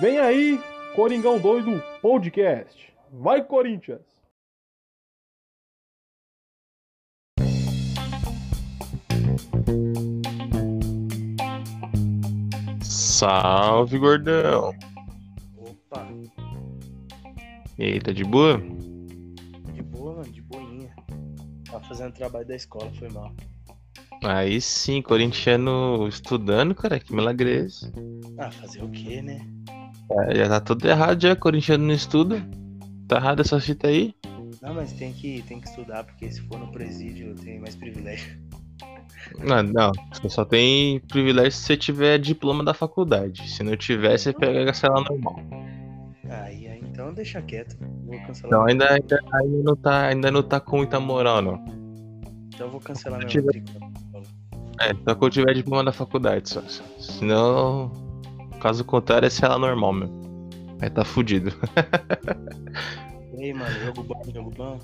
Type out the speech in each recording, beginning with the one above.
Vem aí, Coringão Doido Podcast. Vai, Corinthians! Salve, gordão! Opa, E aí, tá de boa? de boa, mano, de boinha. Tava fazendo trabalho da escola, foi mal. Aí sim, corintiano estudando, cara, que milagreza. Ah, fazer o quê, né? É, já tá tudo errado já, corintiano não estuda. Tá errado essa fita aí? Não, mas tem que, tem que estudar, porque se for no presídio tem mais privilégio. Não, não. Você só tem privilégio se você tiver diploma da faculdade. Se não tiver, você pega a normal. Aí, aí, então deixa quieto. Vou cancelar. Não, ainda, ainda, ainda não tá, ainda não tá com muita moral, não. Então eu vou cancelar meu matrícula. É, só que eu tiver diploma da faculdade, só. Senão, caso contrário, é cela normal mesmo. Aí tá fudido. E aí, mano, jogo bom, jogo bom?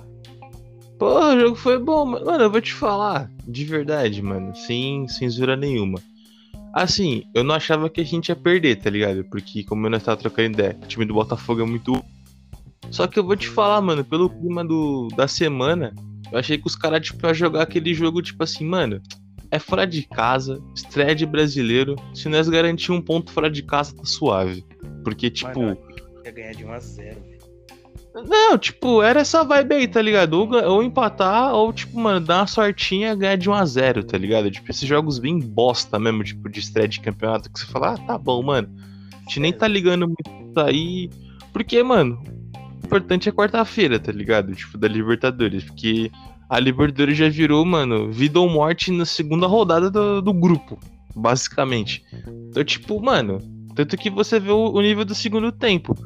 Pô, o jogo foi bom, mano. Mano, eu vou te falar, de verdade, mano, sem censura nenhuma. Assim, eu não achava que a gente ia perder, tá ligado? Porque, como nós tava trocando ideia, o time do Botafogo é muito. Só que eu vou te falar, mano, pelo clima do, da semana, eu achei que os caras, tipo, iam jogar aquele jogo, tipo assim, mano, é fora de casa, estreia de brasileiro. Se nós garantir um ponto fora de casa, tá suave. Porque, tipo. Mano, ia ganhar de 1 a 0 velho. Não, tipo, era essa vibe aí, tá ligado? Ou, empatar, ou, tipo, mano, dar uma sortinha e ganhar de 1x0, tá ligado? Tipo, esses jogos bem bosta mesmo, tipo, de estreia de campeonato, que você fala, ah, tá bom, mano. A gente nem tá ligando muito isso aí. Porque, mano, o importante é quarta-feira, tá ligado? Tipo, da Libertadores. Porque a Libertadores já virou, mano, vida ou morte na segunda rodada do, do grupo, basicamente. Então, tipo, mano, tanto que você vê o, o nível do segundo tempo.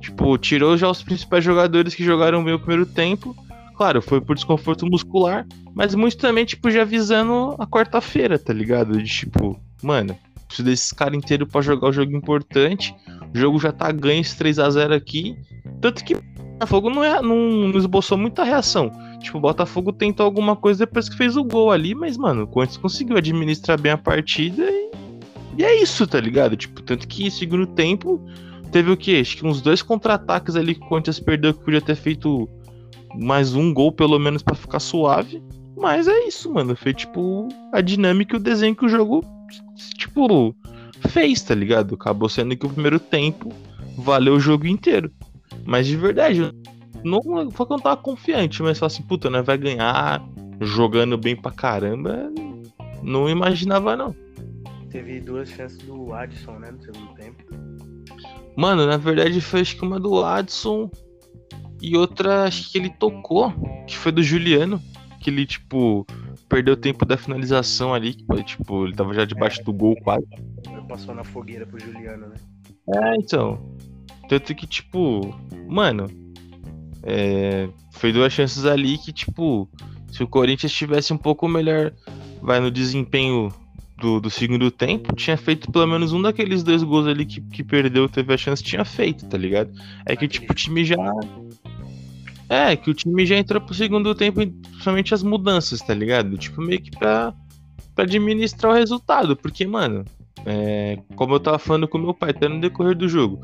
Tipo, tirou já os principais jogadores que jogaram bem o primeiro tempo. Claro, foi por desconforto muscular, mas muito também, tipo, já visando a quarta-feira, tá ligado? De tipo, mano, preciso desses caras inteiros pra jogar o jogo importante. O jogo já tá ganho esse 3x0 aqui. Tanto que o Botafogo não, é, não, não esboçou muita reação. Tipo, o Botafogo tentou alguma coisa depois que fez o gol ali, mas, mano, o Corinthians conseguiu administrar bem a partida e, e é isso, tá ligado? Tipo, tanto que segundo tempo teve o quê? Acho que uns dois contra-ataques ali que o Corinthians perdeu que podia ter feito mais um gol pelo menos pra ficar suave. Mas é isso, mano. Foi tipo a dinâmica e o desenho que o jogo, tipo, fez, tá ligado? Acabou sendo que o primeiro tempo valeu o jogo inteiro. Mas de verdade, não foi que eu não tava confiante, mas falei assim, puta, nós vai ganhar jogando bem pra caramba. Não imaginava, não. Teve duas chances do Adson, né, no segundo tempo. Mano, na verdade foi acho que uma do Adson e outra acho que ele tocou, que foi do Juliano, que ele, tipo, perdeu o tempo da finalização ali, que tipo, ele tava já debaixo do gol quase. Passou na fogueira pro Juliano, né? É, então. Tanto que, tipo, mano, é, foi duas chances ali que, tipo, se o Corinthians tivesse um pouco melhor, vai no desempenho do, do segundo tempo, tinha feito pelo menos um daqueles dois gols ali que, que perdeu, teve a chance, tinha feito, tá ligado? É que, tipo, o time já. É, que o time já entrou pro segundo tempo, principalmente as mudanças, tá ligado? Tipo, meio que pra, pra administrar o resultado, porque, mano, é, como eu tava falando com meu pai, até no decorrer do jogo.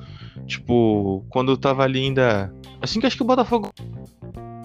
Tipo, quando eu tava ali ainda. Assim que acho que o Botafogo.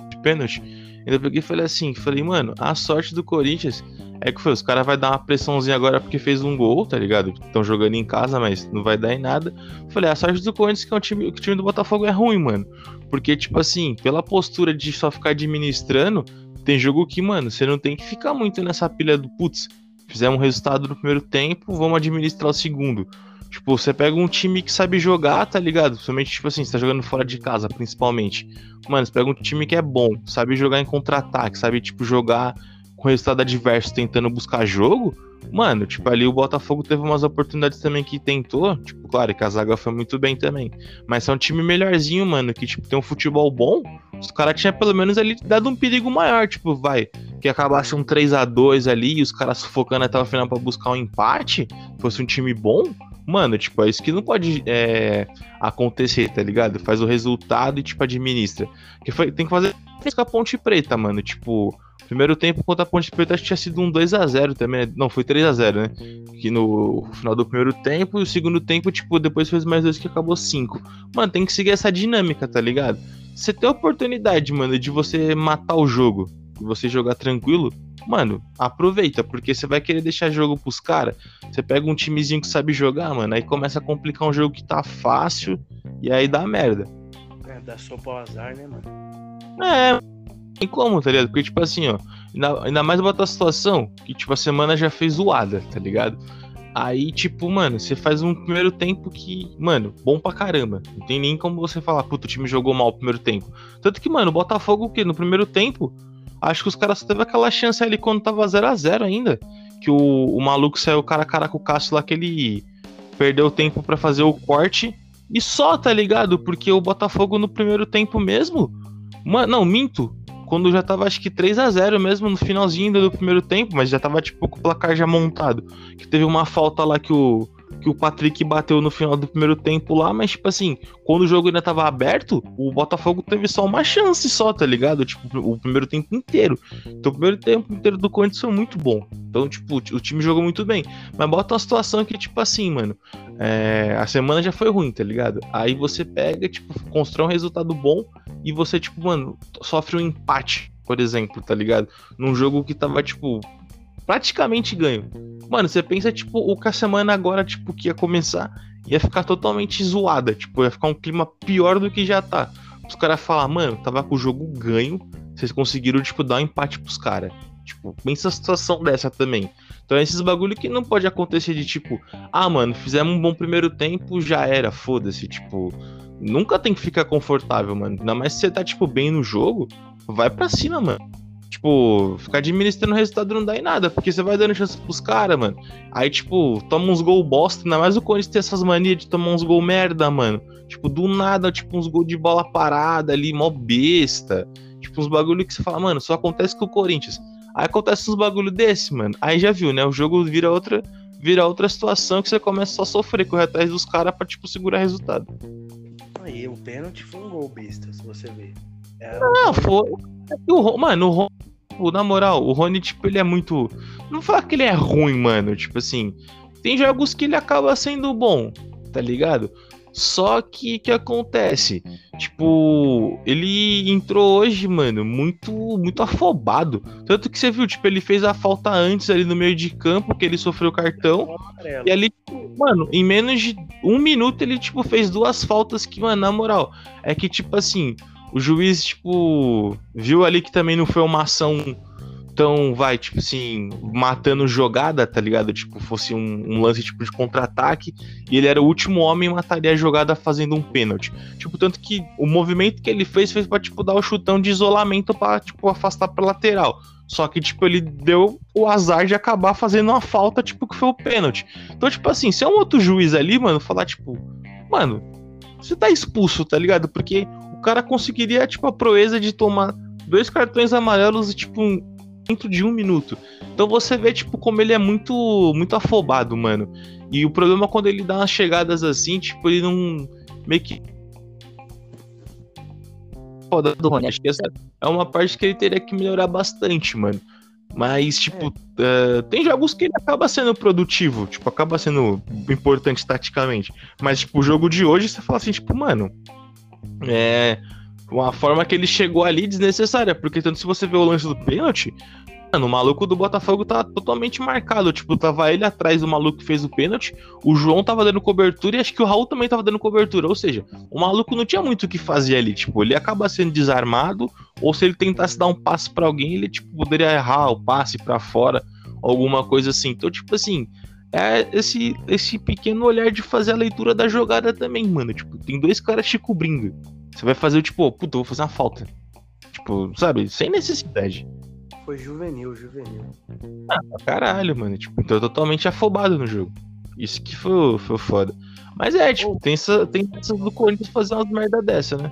De pênalti. Ainda peguei e falei assim: falei, mano, a sorte do Corinthians é que foi, os caras vai dar uma pressãozinha agora porque fez um gol, tá ligado? Estão jogando em casa, mas não vai dar em nada. Falei, a sorte do Corinthians que é um time, que o time do Botafogo é ruim, mano. Porque, tipo assim, pela postura de só ficar administrando, tem jogo que, mano, você não tem que ficar muito nessa pilha do putz. Fizemos um resultado no primeiro tempo, vamos administrar o segundo. Tipo, você pega um time que sabe jogar, tá ligado? Principalmente, tipo assim, você tá jogando fora de casa, principalmente. Mano, você pega um time que é bom, sabe jogar em contra-ataque, sabe, tipo, jogar com resultado adverso tentando buscar jogo. Mano, tipo, ali o Botafogo teve umas oportunidades também que tentou. Tipo, claro que a zaga foi muito bem também. Mas é um time melhorzinho, mano, que, tipo, tem um futebol bom. Os caras tinham pelo menos ali dado um perigo maior, tipo, vai. Que acabasse um 3 a 2 ali e os caras sufocando até o final pra buscar um empate. Fosse um time bom. Mano, tipo, é isso que não pode é, acontecer, tá ligado? Faz o resultado e, tipo, administra. Que foi, tem que fazer com a Ponte Preta, mano. Tipo, Primeiro tempo contra a Ponte Preta acho que tinha sido um 2 a 0 também. né? Não, foi 3 a 0 né? Que no final do primeiro tempo e o segundo tempo, tipo, depois fez mais dois que acabou 5. Mano, tem que seguir essa dinâmica, tá ligado? Você tem a oportunidade, mano, de você matar o jogo e você jogar tranquilo, mano, aproveita, porque você vai querer deixar jogo pros caras. Você pega um timezinho que sabe jogar, mano, aí começa a complicar um jogo que tá fácil e aí dá merda. É, dá sopa ao azar, né, mano? É, tem como, tá ligado? Porque, tipo assim, ó, ainda, ainda mais bota a situação que, tipo, a semana já fez zoada, tá ligado? Aí, tipo, mano, você faz um primeiro tempo que, mano, bom pra caramba. Não tem nem como você falar, puta, o time jogou mal o primeiro tempo. Tanto que, mano, o Botafogo, o quê? No primeiro tempo, acho que os caras só teve aquela chance ali quando tava 0 a 0 ainda. Que o, o maluco saiu cara a cara com o Cássio lá, que ele perdeu tempo pra fazer o corte. E só, tá ligado? Porque o Botafogo no primeiro tempo mesmo. Mano, não, minto. Quando já tava acho que 3 a 0 mesmo no finalzinho do primeiro tempo, mas já tava tipo com o placar já montado. Que teve uma falta lá que o que o Patrick bateu no final do primeiro tempo lá, mas tipo assim, quando o jogo ainda tava aberto, o Botafogo teve só uma chance só, tá ligado? Tipo, o primeiro tempo inteiro. Então o primeiro tempo inteiro do Corinthians foi muito bom. Então, tipo, o time jogou muito bem. Mas bota uma situação que, tipo assim, mano, é, a semana já foi ruim, tá ligado? Aí você pega, tipo, constrói um resultado bom e você, tipo, mano, sofre um empate, por exemplo, tá ligado? Num jogo que tava, tipo, praticamente ganho. Mano, você pensa, tipo, o que a semana agora, tipo, que ia começar, ia ficar totalmente zoada. Tipo, ia ficar um clima pior do que já tá. Os caras falar, mano, tava com o jogo ganho, vocês conseguiram, tipo, dar um empate pros caras. Tipo, pensa a situação dessa também. Então, é esses bagulho que não pode acontecer de tipo, ah, mano, fizemos um bom primeiro tempo, já era, foda-se. Tipo, nunca tem que ficar confortável, mano. Ainda mais se você tá, tipo, bem no jogo, vai pra cima, mano. Tipo, ficar administrando o resultado não dá em nada, porque você vai dando chance pros caras, mano. Aí, tipo, toma uns gol bosta, ainda mais o Corinthians tem essas manias de tomar uns gol merda, mano. Tipo, do nada, tipo, uns gol de bola parada ali, mó besta. Tipo, uns bagulho que você fala, mano, só acontece com o Corinthians. Aí acontece uns bagulho desse, mano. Aí já viu, né? O jogo vira outra, vira outra situação que você começa só a sofrer, correr atrás dos caras pra, tipo, segurar resultado. Aí, o pênalti foi um gol besta, se você ver. É, Não, foi. O, mano, o Rony, tipo, na moral, o Rony, tipo, ele é muito. Não falar que ele é ruim, mano. Tipo assim, tem jogos que ele acaba sendo bom, tá ligado? Só que que acontece? Tipo, ele entrou hoje, mano, muito muito afobado. Tanto que você viu, tipo, ele fez a falta antes ali no meio de campo, que ele sofreu cartão. E ali, mano, em menos de um minuto ele, tipo, fez duas faltas que, mano, na moral, é que, tipo assim, o juiz, tipo, viu ali que também não foi uma ação tão, vai, tipo assim, matando jogada, tá ligado? Tipo, fosse um, um lance, tipo, de contra-ataque, e ele era o último homem e mataria a jogada fazendo um pênalti. Tipo, tanto que o movimento que ele fez fez pra, tipo, dar o chutão de isolamento pra, tipo, afastar pra lateral. Só que, tipo, ele deu o azar de acabar fazendo uma falta, tipo, que foi o pênalti. Então, tipo assim, se é um outro juiz ali, mano, falar, tipo, mano, você tá expulso, tá ligado? Porque o cara conseguiria, tipo, a proeza de tomar dois cartões amarelos, tipo, dentro de um minuto. Então você vê, tipo, como ele é muito, muito afobado, mano. E o problema é quando ele dá umas chegadas assim, tipo, ele não. meio que. Foda do Rony. Acho que essa é uma parte que ele teria que melhorar bastante, mano. Mas, tipo, eh, tem jogos que ele acaba sendo produtivo, tipo, acaba sendo importante taticamente. Mas, tipo, o jogo de hoje, você fala assim, tipo, mano. É. Uma forma que ele chegou ali desnecessária, porque tanto se você vê o lance do pênalti, mano, o maluco do Botafogo tá totalmente marcado. Tipo, tava ele atrás do maluco que fez o pênalti, o João tava dando cobertura e acho que o Raul também tava dando cobertura. Ou seja, o maluco não tinha muito o que fazer ali. Tipo, ele acaba sendo desarmado, ou se ele tentasse dar um passe pra alguém, ele tipo, poderia errar o passe pra fora, alguma coisa assim. Então, tipo assim. É esse, esse pequeno olhar de fazer a leitura da jogada também, mano. Tipo, tem dois caras te cobrindo. Você vai fazer o tipo, oh, puta, vou fazer uma falta. Tipo, sabe? Sem necessidade. Foi juvenil, juvenil. Pra caralho, mano. Tipo, tô totalmente afobado no jogo. Isso que foi, foi foda. Mas é, tipo, tem essa, tem essa do Corinthians fazer umas merda dessa, né?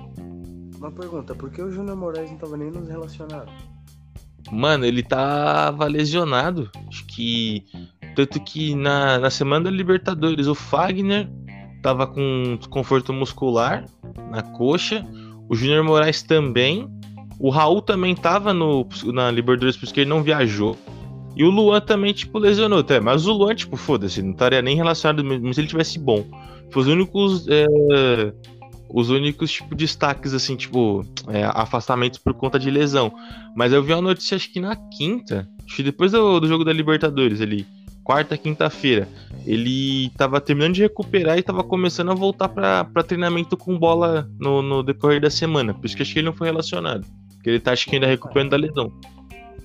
Uma pergunta, por que o Júnior Moraes não tava nem nos relacionados? Mano, ele tava lesionado. Acho que. Tanto que na, na semana da Libertadores, o Fagner tava com desconforto muscular na coxa. O Júnior Moraes também. O Raul também tava no, na Libertadores, por isso que ele não viajou. E o Luan também, tipo, lesionou até. Mas o Luan, tipo, foda-se, não estaria nem relacionado, mesmo se ele tivesse bom. Foi os únicos. É, os únicos, tipo, destaques, assim, tipo, é, afastamentos por conta de lesão. Mas eu vi uma notícia, acho que na quinta, acho que depois do, do jogo da Libertadores ali, quarta, quinta-feira, ele tava terminando de recuperar e tava começando a voltar para treinamento com bola no, no, decorrer da semana. Por isso que acho que ele não foi relacionado. Porque ele tá, acho que ainda recuperando da lesão.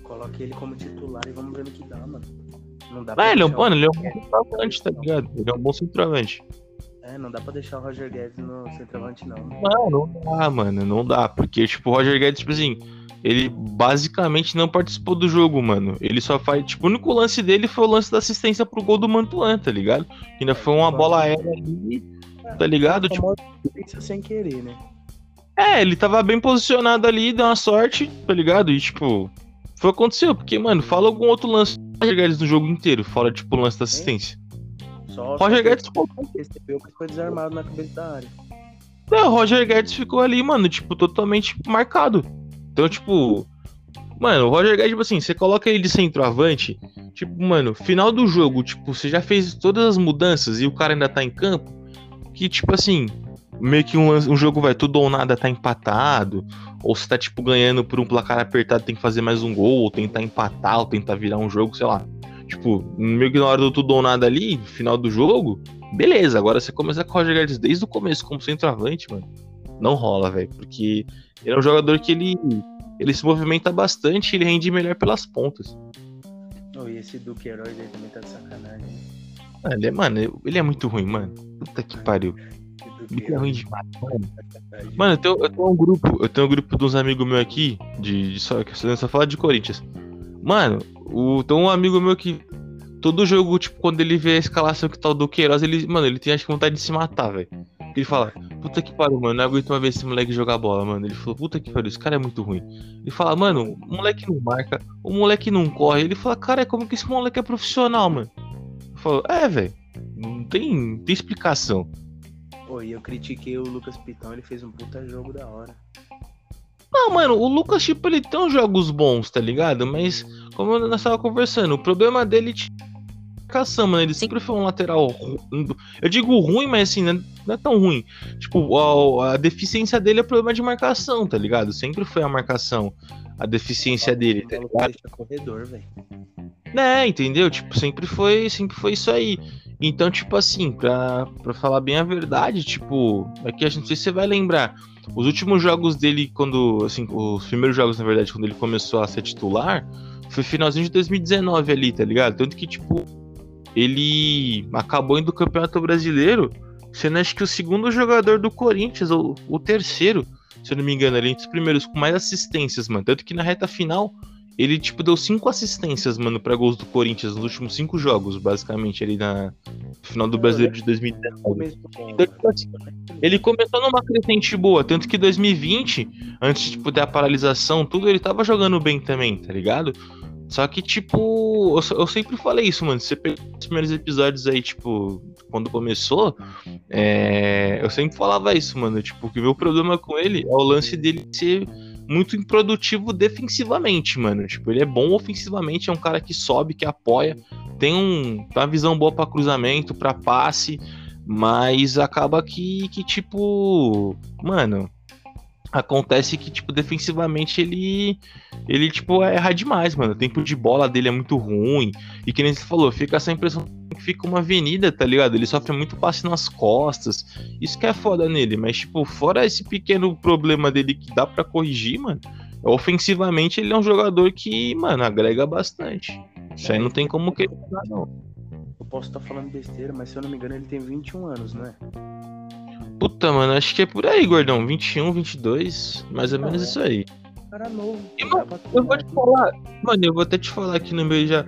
Coloque ele como titular e vamos ver no que dá, mano. Não dá ah, pra ele é, um, mano, ele é um bom centroavante, tá ligado? Ele é um bom centroavante. É, não dá pra deixar o Roger Guedes no centroavante, não. Não, não dá, mano, não dá. Porque, tipo, o Roger Guedes, tipo assim, ele basicamente não participou do jogo, mano. Ele só faz. Tipo, o único lance dele foi o lance da assistência pro gol do Mantuan, tá ligado? Que ainda foi uma bola aérea ali, tá ligado? Tipo, sem querer, né? é, ele tava bem posicionado ali, deu uma sorte, tá ligado? E, tipo, foi o que aconteceu. Porque, mano, fala algum outro lance do Roger Guedes no jogo inteiro, fora, tipo, o lance da assistência. Só, Roger Guedes ficou recebeu, mas foi desarmado na cabeça da área. Não, o Roger Guedes ficou ali, mano, tipo, totalmente marcado. Então, tipo. Mano, o Roger Guedes, tipo assim, você coloca ele de centroavante, tipo, mano, final do jogo, tipo, você já fez todas as mudanças e o cara ainda tá em campo, que, tipo assim, meio que um, um jogo vai tudo ou nada tá empatado, ou você tá, tipo, ganhando por um placar apertado, tem que fazer mais um gol, ou tentar empatar, ou tentar virar um jogo, sei lá. Tipo, meio que na hora do tudo ou nada ali, final do jogo, beleza, agora você começa com o Roger Guedes desde o começo como centroavante, mano. Não rola, velho, porque ele é um jogador que ele, ele se movimenta bastante e ele rende melhor pelas pontas. Oh, e esse Duqueiroz aí também tá de sacanagem. né? Mano, ele é, mano, ele é muito ruim, mano. Puta que pariu. Ele é ruim demais, mano. Mano, eu tenho, eu tenho um grupo, eu tenho um grupo de uns amigos meus aqui, de, de só, que só fala de Corinthians. Mano, o, tem um amigo meu que todo jogo, tipo, quando ele vê a escalação que tá o Duqueiroz, ele, mano, ele tem acho que vontade de se matar, velho. Ele fala, puta que pariu, mano, não aguento uma vez esse moleque jogar bola, mano. Ele falou, puta que pariu, esse cara é muito ruim. Ele fala, mano, o moleque não marca, o moleque não corre. Ele fala, cara, como que esse moleque é profissional, mano? Eu falo, é, velho, não tem, não tem explicação. Pô, e eu critiquei o Lucas Pitão, ele fez um puta jogo da hora. Não, mano, o Lucas, tipo, ele tem uns jogos bons, tá ligado? Mas, como nós tava conversando, o problema dele marcação, mano. Ele sempre foi um lateral. Eu digo ruim, mas assim, não é- não é tão ruim. Tipo, a, a deficiência dele é problema de marcação, tá ligado? Sempre foi a marcação. A deficiência dele, tá ligado? deixa corredor, velho. É, entendeu? Tipo, sempre foi, sempre foi isso aí. Então, tipo assim, pra, pra falar bem a verdade, tipo, aqui a gente não sei se você vai lembrar. Os últimos jogos dele, quando. Assim, os primeiros jogos, na verdade, quando ele começou a ser titular, foi finalzinho de 2019 ali, tá ligado? Tanto que, tipo, ele acabou indo do Campeonato Brasileiro, sendo acho que o segundo jogador do Corinthians, ou o terceiro, se eu não me engano, ali, entre os primeiros com mais assistências, mano. Tanto que na reta final ele, tipo, deu cinco assistências, mano, pra gols do Corinthians nos últimos cinco jogos, basicamente, ali na final do Brasileiro de 2019. Começo bom, Então, tipo assim, Ele começou numa crescente boa, tanto que 2020, antes de tipo, ter a paralisação, tudo, ele tava jogando bem também, tá ligado? Só que, tipo, eu, eu sempre falei isso, mano. Você pegar os primeiros episódios aí, tipo, quando começou, é, eu sempre falava isso, mano. Tipo, que o meu problema com ele é o lance dele ser muito improdutivo defensivamente, mano. Tipo, ele é bom ofensivamente, é um cara que sobe, que apoia, tem, um, tem uma visão boa pra cruzamento, pra passe, mas acaba que, que tipo, mano, acontece que, tipo, defensivamente ele, ele, tipo, erra demais, mano. O tempo de bola dele é muito ruim. E que nem você falou, fica essa impressão que fica uma avenida, tá ligado? Ele sofre muito passe nas costas. Isso que é foda nele, mas, tipo, fora esse pequeno problema dele que dá pra corrigir, mano, ofensivamente ele é um jogador que, mano, agrega bastante. Isso aí não tem como questionar, não. Eu posso estar falando besteira, mas se eu não me engano, ele tem 21 anos, né? Puta, mano, acho que é por aí, gordão. 21, 22, mais ou Não, menos é. isso aí. Cara novo. E, mano, Eu vou te falar, mano, eu vou até te falar aqui no meio já.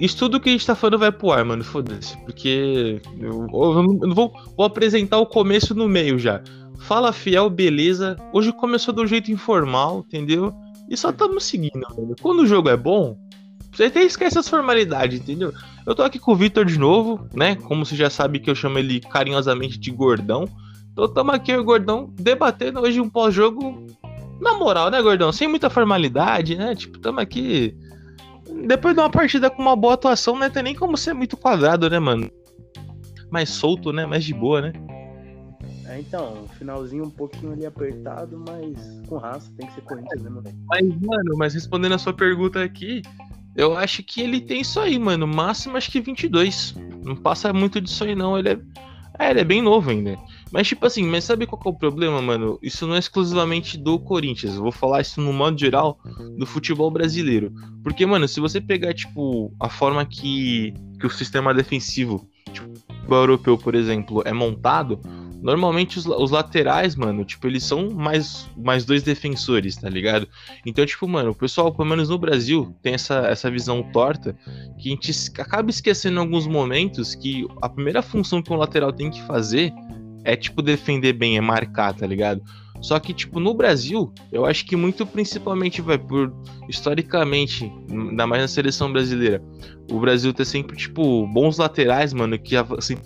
Isso tudo que a gente tá falando vai pro ar, mano, foda-se. Porque eu, eu não- eu vou, vou apresentar o começo no meio já. Fala fiel, beleza. Hoje começou do jeito informal, entendeu? E só tamo seguindo, mano. Quando o jogo é bom, você até esquece as formalidades, entendeu? Eu tô aqui com o Vitor de novo, né? Como você já sabe que eu chamo ele carinhosamente de gordão. Então tamo aqui, eu e o gordão, debatendo hoje um pós-jogo na moral, né, gordão? Sem muita formalidade, né? Tipo, tamo aqui. Depois de uma partida com uma boa atuação, não né? tem nem como ser muito quadrado, né, mano? Mais solto, né? Mais de boa, né? É, então, finalzinho um pouquinho ali apertado, mas com raça, tem que ser Corinthians, né, mano? Mas, mano, mas respondendo a sua pergunta aqui, eu acho que ele tem isso aí, mano. Máximo acho que 22. Não passa muito disso aí, não. Ele é. É, ele é bem novo ainda. Mas, tipo assim, mas sabe qual é o problema, mano? Isso não é exclusivamente do Corinthians. Eu vou falar isso no modo geral do futebol brasileiro. Porque, mano, se você pegar, tipo, a forma que, que o sistema defensivo, tipo, o europeu, por exemplo, é montado, Normalmente os, os, laterais, mano, tipo, eles são mais, mais dois defensores, tá ligado? Então, tipo, mano, o pessoal, pelo menos no Brasil, tem essa, essa visão torta que a gente acaba esquecendo em alguns momentos que a primeira função que um lateral tem que fazer é, tipo, defender bem, é marcar, tá ligado? Só que, tipo, no Brasil, eu acho que muito principalmente, vai, por historicamente, ainda mais na seleção brasileira, o Brasil tem sempre, tipo, bons laterais, mano, que assim,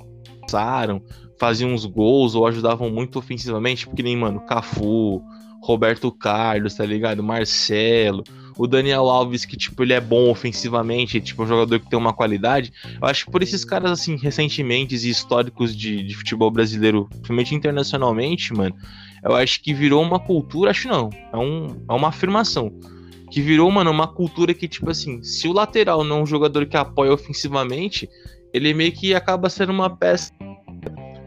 passaram, faziam uns gols ou ajudavam muito ofensivamente, porque nem, mano, Cafu, Roberto Carlos, tá ligado? Marcelo, o Daniel Alves, que, tipo, ele é bom ofensivamente, tipo, um jogador que tem uma qualidade. Eu acho que por esses caras, assim, recentemente e históricos de, de futebol brasileiro, principalmente internacionalmente, mano, eu acho que virou uma cultura, acho não, é, um, é uma afirmação. Que virou, mano, uma cultura que, tipo assim, se o lateral não é um jogador que apoia ofensivamente, ele meio que acaba sendo uma peça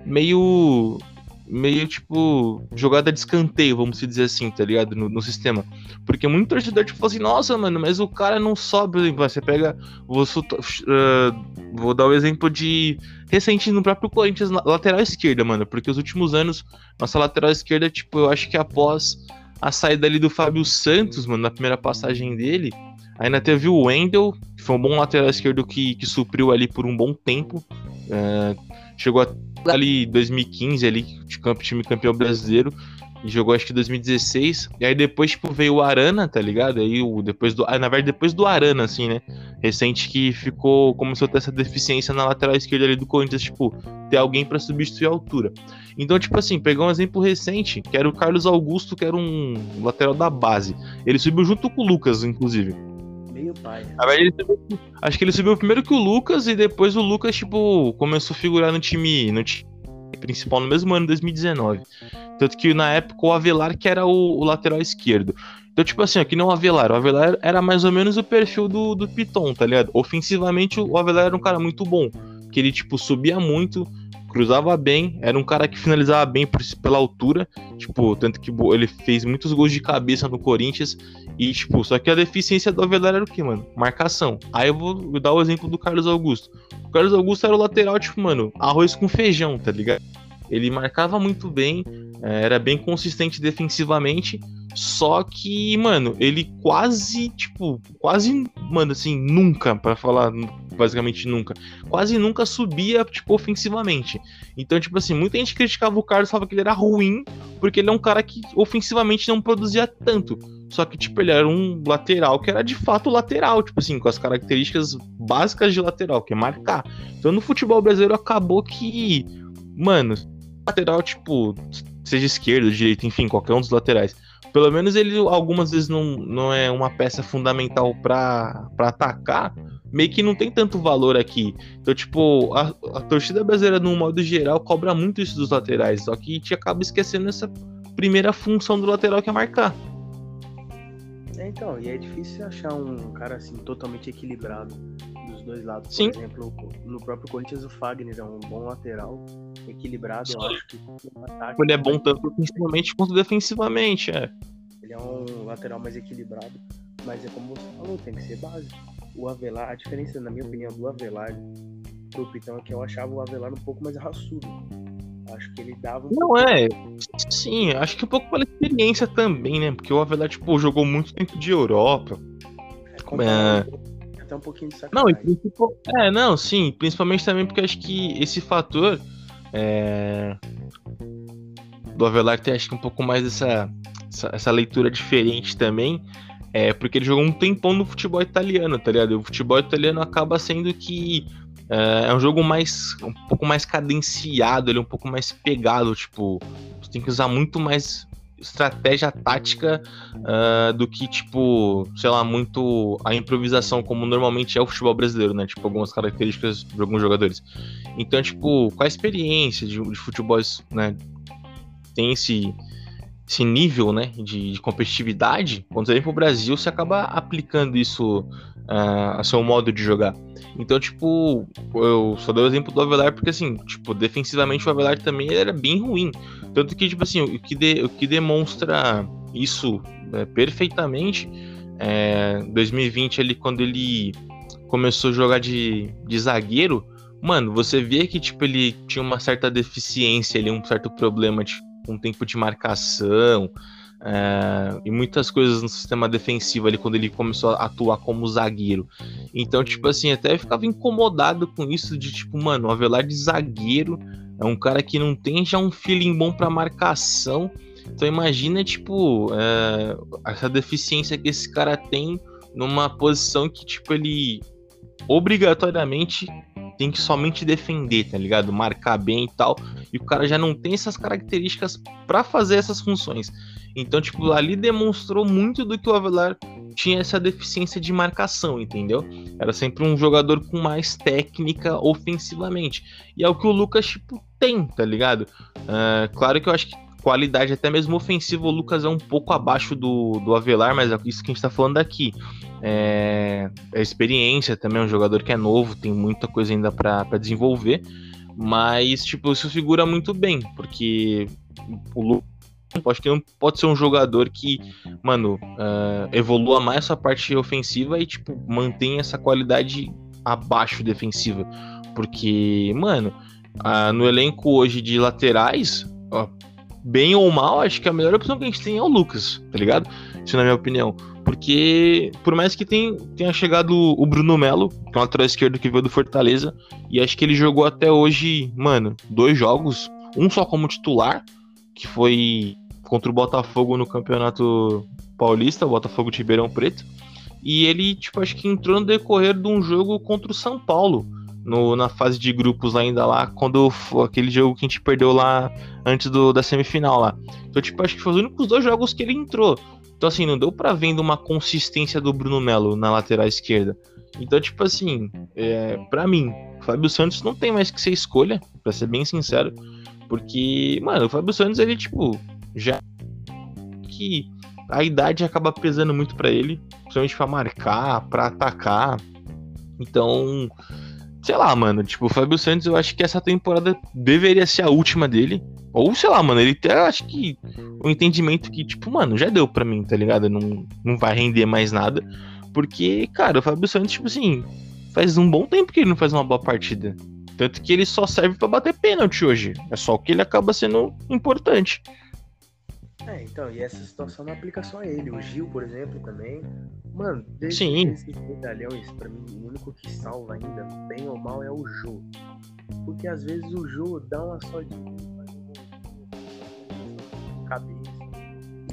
meio meio tipo jogada de escanteio, vamos dizer assim, tá ligado? No, no sistema. Porque muito torcedor tipo fala assim, nossa, mano, mas o cara não sobe, você pega. Vou, uh, vou dar o um exemplo de recente no próprio Corinthians, lateral esquerda, mano. Porque os últimos anos, nossa lateral esquerda, tipo, eu acho que após a saída ali do Fábio Santos, mano, na primeira passagem dele. Ainda teve o Wendel, que foi um bom lateral esquerdo que, que supriu ali por um bom tempo. Uh, chegou ali 2015 ali, time campeão brasileiro. E jogou acho que 2016. E aí depois, tipo, veio o Arana, tá ligado? Aí o depois do. Ah, na verdade, depois do Arana, assim, né? Recente que ficou. Começou a ter essa deficiência na lateral esquerda ali do Corinthians, tipo, ter alguém para substituir a altura. Então, tipo assim, pegar um exemplo recente, que era o Carlos Augusto, que era um lateral da base. Ele subiu junto com o Lucas, inclusive pai. Subiu, acho que ele subiu primeiro que o Lucas e depois o Lucas, tipo, começou a figurar no time, no time principal no mesmo ano, 2019. Tanto que na época o Avelar que era o, o lateral esquerdo. Então, tipo assim, aqui não o Avelar. O Avelar era mais ou menos o perfil do, do Piton, tá ligado? Ofensivamente, o Avelar era um cara muito bom. Que ele, tipo, subia muito, cruzava bem, era um cara que finalizava bem por, pela altura, tipo, tanto que ele fez muitos gols de cabeça no Corinthians, e, tipo, só que a deficiência do Avelar era o que, mano? Marcação. Aí eu vou dar o exemplo do Carlos Augusto. O Carlos Augusto era o lateral, tipo, mano, arroz com feijão, tá ligado? Ele marcava muito bem, é, era bem consistente defensivamente, só que, mano, ele quase, tipo, quase, mano, assim, nunca, para falar basicamente nunca, quase nunca subia, tipo, ofensivamente. Então, tipo assim, muita gente criticava o Carlos, falava que ele era ruim, porque ele é um cara que ofensivamente não produzia tanto. Só que, tipo, ele era um lateral que era de fato lateral, tipo assim, com as características básicas de lateral, que é marcar. Então, no futebol brasileiro acabou que, mano, lateral, tipo, seja esquerdo, direito, enfim, qualquer um dos laterais pelo menos ele algumas vezes não, não é uma peça fundamental para atacar, meio que não tem tanto valor aqui. Então, tipo, a, a, torcida brasileira, no modo geral, cobra muito isso dos laterais, só que a gente acaba esquecendo essa primeira função do lateral que é marcar. É, então, e é difícil achar um cara assim totalmente equilibrado dos dois lados. Por Sim. exemplo, no próprio Corinthians, o Fagner é um bom lateral, equilibrado. Eu acho que ataque, ele é bom tanto ofensivamente quanto defensivamente, é. Ele é um lateral mais equilibrado, mas é como você falou, tem que ser básico. O Avelar, a diferença, na minha opinião, do Avelar pro Pitão é que eu achava o Avelar um pouco mais raçudo. Acho que ele dava. Um não é. Sim, acho que um pouco pela experiência também, né? Porque o Avelar, tipo, jogou muito tempo de Europa. É, é... Até um pouquinho de sacanagem. Não, tipo, é, não, sim. Principalmente também porque acho que esse fator é... do Avelar tem acho que um pouco mais essa, essa, essa, leitura diferente também. É porque ele jogou um tempão no futebol italiano, tá ligado? O futebol italiano acaba sendo que é, é um jogo mais um pouco mais cadenciado, ele é um pouco mais pegado, tipo, você tem que usar muito mais estratégia tática uh, do que, tipo, sei lá, muito a improvisação, como normalmente é o futebol brasileiro, né? Tipo, algumas características de alguns jogadores. Então, tipo, com a experiência de, de futebol, né? Tem esse, esse nível, né, de, de competitividade, quando você vem pro Brasil, você acaba aplicando isso uh, a seu modo de jogar. Então, tipo, eu só dou o exemplo do Avelar porque, assim, tipo, defensivamente o Avelar também era bem ruim. Tanto que, tipo assim, o que, de, o que demonstra isso né, perfeitamente é 2020 ali, quando ele começou a jogar de, de zagueiro, mano, você vê que, tipo, ele tinha uma certa deficiência ali, um certo problema, tipo, um tempo de marcação, é, e muitas coisas no sistema defensivo ali quando ele começou a atuar como zagueiro. Então, tipo assim, até ficava incomodado com isso de tipo, mano, o Avelar de zagueiro é um cara que não tem já um feeling bom para marcação. Então imagina, tipo, é, essa deficiência que esse cara tem numa posição que, tipo, ele obrigatoriamente tem que somente defender, tá ligado? Marcar bem e tal. E o cara já não tem essas características para fazer essas funções. Então, tipo, ali demonstrou muito do que o Avelar tinha essa deficiência de marcação, entendeu? Era sempre um jogador com mais técnica ofensivamente. E é o que o Lucas, tipo, tem, tá ligado? Uh, claro que eu acho que qualidade, até mesmo ofensiva, o Lucas é um pouco abaixo do, do Avelar, mas é isso que a gente tá falando aqui. É, a experiência também, é um jogador que é novo, tem muita coisa ainda para desenvolver. Mas, tipo, isso figura muito bem, porque o Lucas Acho que pode ser um jogador que, mano, uh, evolua mais essa parte ofensiva e, tipo, mantém essa qualidade abaixo defensiva. Porque, mano, no elenco hoje de laterais, bem ou mal, acho que a melhor opção que a gente tem é o Lucas, tá ligado? Isso na minha opinião. Porque, por mais que tenha, chegado o Bruno Melo, que é um lateral esquerdo que veio do Fortaleza, e acho que ele jogou até hoje, mano, dois jogos, um só como titular, que foi contra o Botafogo no Campeonato Paulista, o Botafogo de Ribeirão Preto. E ele, tipo, acho que entrou no decorrer de um jogo contra o São Paulo, no, na fase de grupos ainda lá, quando aquele jogo que a gente perdeu lá antes do, da semifinal lá. Então, tipo, acho que foi os únicos dois jogos que ele entrou. Então, assim, não deu pra vendo uma consistência do Bruno Melo na lateral esquerda. Então, tipo assim, é, para mim, Fábio Santos não tem mais que ser escolha, para ser bem sincero. Porque, mano, o Fábio Santos, ele, tipo, já que a idade acaba pesando muito para ele, principalmente para marcar, para atacar. Então, sei lá, mano, tipo, o Fábio Santos, eu acho que essa temporada deveria ser a última dele. Ou, sei lá, mano, ele tem, acho que o entendimento que, tipo, mano, já deu pra mim, tá ligado? Não, não vai render mais nada. Porque, cara, o Fábio Santos, tipo assim, faz um bom tempo que ele não faz uma boa partida. Tanto que ele só serve para bater pênalti hoje. É só que ele acaba sendo importante. É, então, e essa situação não aplica só a ele. O Gil, por exemplo, também. Mano, desde Sim. esses medalhões, pra mim, o único que salva ainda, bem ou mal, é o Jô. Porque às vezes o Jô dá uma só de cabeça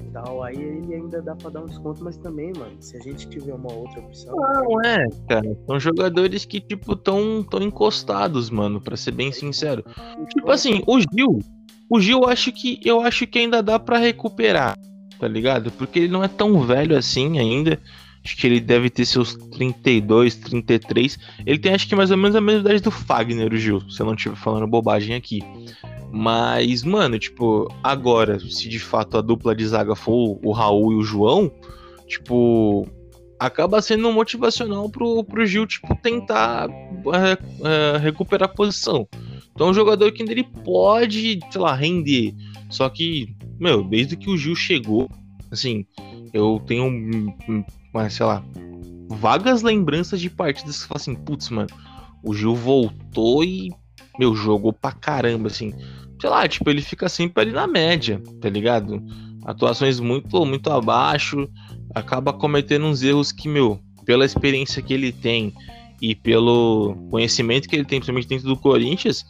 e tal. Aí ele ainda dá pra dar um desconto, mas também, mano, se a gente tiver uma outra opção. Não, é, cara. São jogadores que, tipo, tão, tão encostados, mano, pra ser bem sincero. Tipo assim, o Gil, o Gil, acho que eu acho que ainda dá para recuperar, tá ligado? Porque ele não é tão velho assim ainda. Acho que ele deve ter seus 32, 33. Ele tem acho que mais ou menos a mesma idade do Fagner, o Gil, se eu não estiver falando bobagem aqui. Mas, mano, tipo, agora, se de fato a dupla de zaga for o Raul e o João, tipo, acaba sendo motivacional pro, pro Gil, tipo, tentar é, é, recuperar a posição. Então é um jogador que ele pode, sei lá, render. Só que, meu, desde que o Gil chegou, assim, eu tenho, mas sei lá, vagas lembranças de partidas que falam assim, putz, mano, o Gil voltou e, meu, jogou pra caramba, assim. Sei lá, tipo, ele fica sempre ali na média, tá ligado? Atuações muito, muito abaixo, acaba cometendo uns erros que, meu, pela experiência que ele tem, e pelo conhecimento que ele tem, principalmente dentro do Corinthians,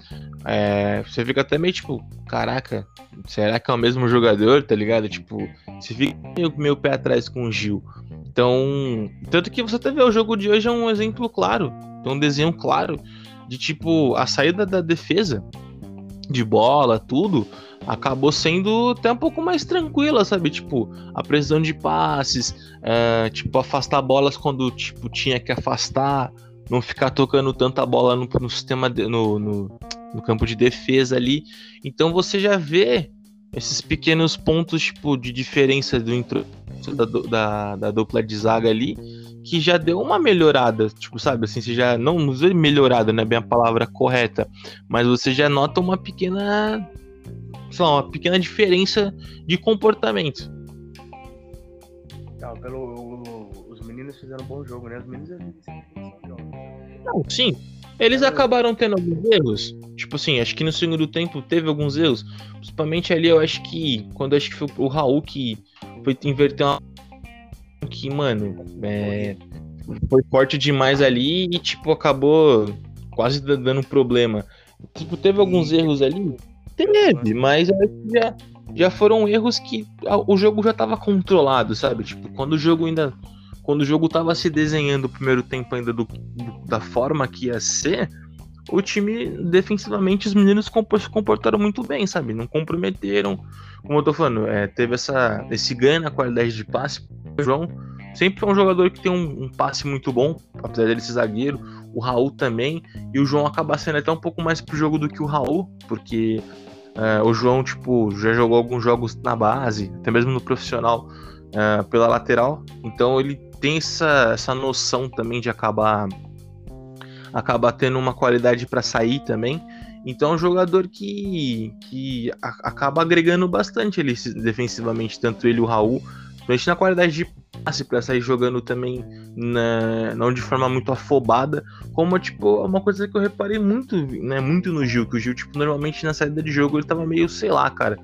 é, você fica até meio tipo, caraca, será que é o mesmo jogador, tá ligado? Tipo, você fica meio, meio pé atrás com o Gil. Então, tanto que você até vê o jogo de hoje é um exemplo claro, é um desenho claro de tipo a saída da defesa de bola, tudo, acabou sendo até um pouco mais tranquila, sabe? Tipo, a precisão de passes, é, tipo, afastar bolas quando tipo, tinha que afastar, não ficar tocando tanta bola no, no sistema, de, no, no, no, campo de defesa ali. Então você já vê esses pequenos pontos tipo, de diferença do intro, da, da, da dupla de zaga ali que já deu uma melhorada, tipo, sabe, assim, você já não, não melhorada, não é bem a palavra correta, mas você já nota uma pequena, sei lá, uma pequena diferença de comportamento. Não, pelo, os meninos fizeram um bom jogo, né? Os meninos não, sim. Eles acabaram tendo alguns erros. Tipo assim, acho que no segundo tempo teve alguns erros. Principalmente ali, eu acho que. Quando acho que foi o Raul que foi inverter uma que, mano, é, foi forte demais ali e, tipo, acabou quase dando problema. Tipo, teve alguns erros ali? Teve, mas já, já foram erros que o jogo já tava controlado, sabe? Tipo, quando o jogo ainda. Quando o jogo tava se desenhando o primeiro tempo ainda do, do da forma que ia ser, o time, defensivamente, os meninos se comportaram muito bem, sabe? Não comprometeram. Como eu tô falando, é, teve essa, esse ganho na qualidade de passe. O João sempre é um jogador que tem um, um, passe muito bom, apesar dele ser zagueiro. O Raul também. E o João acaba sendo até um pouco mais pro jogo do que o Raul, porque é, o João, tipo, já jogou alguns jogos na base, até mesmo no profissional, é, pela lateral. Então ele tem essa, essa noção também de acabar acaba tendo uma qualidade para sair também. Então é um jogador que, que acaba agregando bastante ele defensivamente, tanto ele e o Raul, principalmente na qualidade de passe para sair jogando também na, não de forma muito afobada, como tipo, é uma coisa que eu reparei muito, né, muito no Gil, que o Gil tipo normalmente na saída de jogo ele tava meio, sei lá, cara.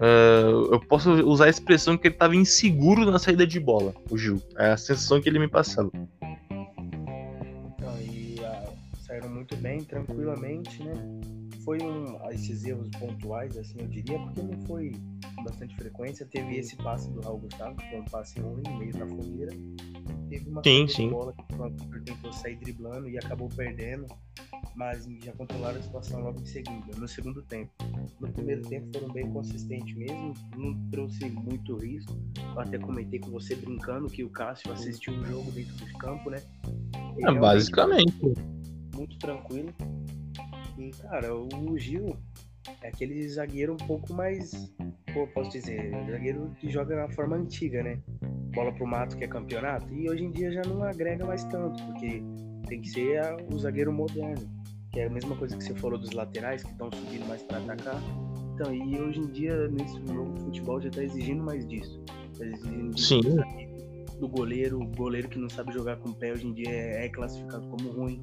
Uh, eu posso usar a expressão que ele tava inseguro na saída de bola, o Gil. É a sensação que ele me passava. muito bem, tranquilamente, né? Foi um, esses erros pontuais, assim, eu diria, porque não foi com bastante frequência. Teve esse passe do Raul Gustavo, que foi um passe ruim, meio da fogueira. Teve uma sim, sim. bola que o tentou sair driblando e acabou perdendo, mas já controlaram a situação logo em seguida, no segundo tempo. No primeiro tempo foram bem consistentes mesmo, não trouxe muito risco. Eu até comentei com você brincando que o Cássio assistiu o jogo dentro do campo, né? É, basicamente muito tranquilo. E, cara, o Gil é aquele zagueiro um pouco mais. Pô, posso dizer, zagueiro que joga na forma antiga, né? Bola pro mato que é campeonato. E hoje em dia já não agrega mais tanto, porque tem que ser o zagueiro moderno. Que é a mesma coisa que você falou dos laterais que estão subindo mais para atacar. Então, e hoje em dia, nesse novo futebol, já tá exigindo mais disso. Tá exigindo Sim. Do goleiro, o goleiro que não sabe jogar com o pé hoje em dia é classificado como ruim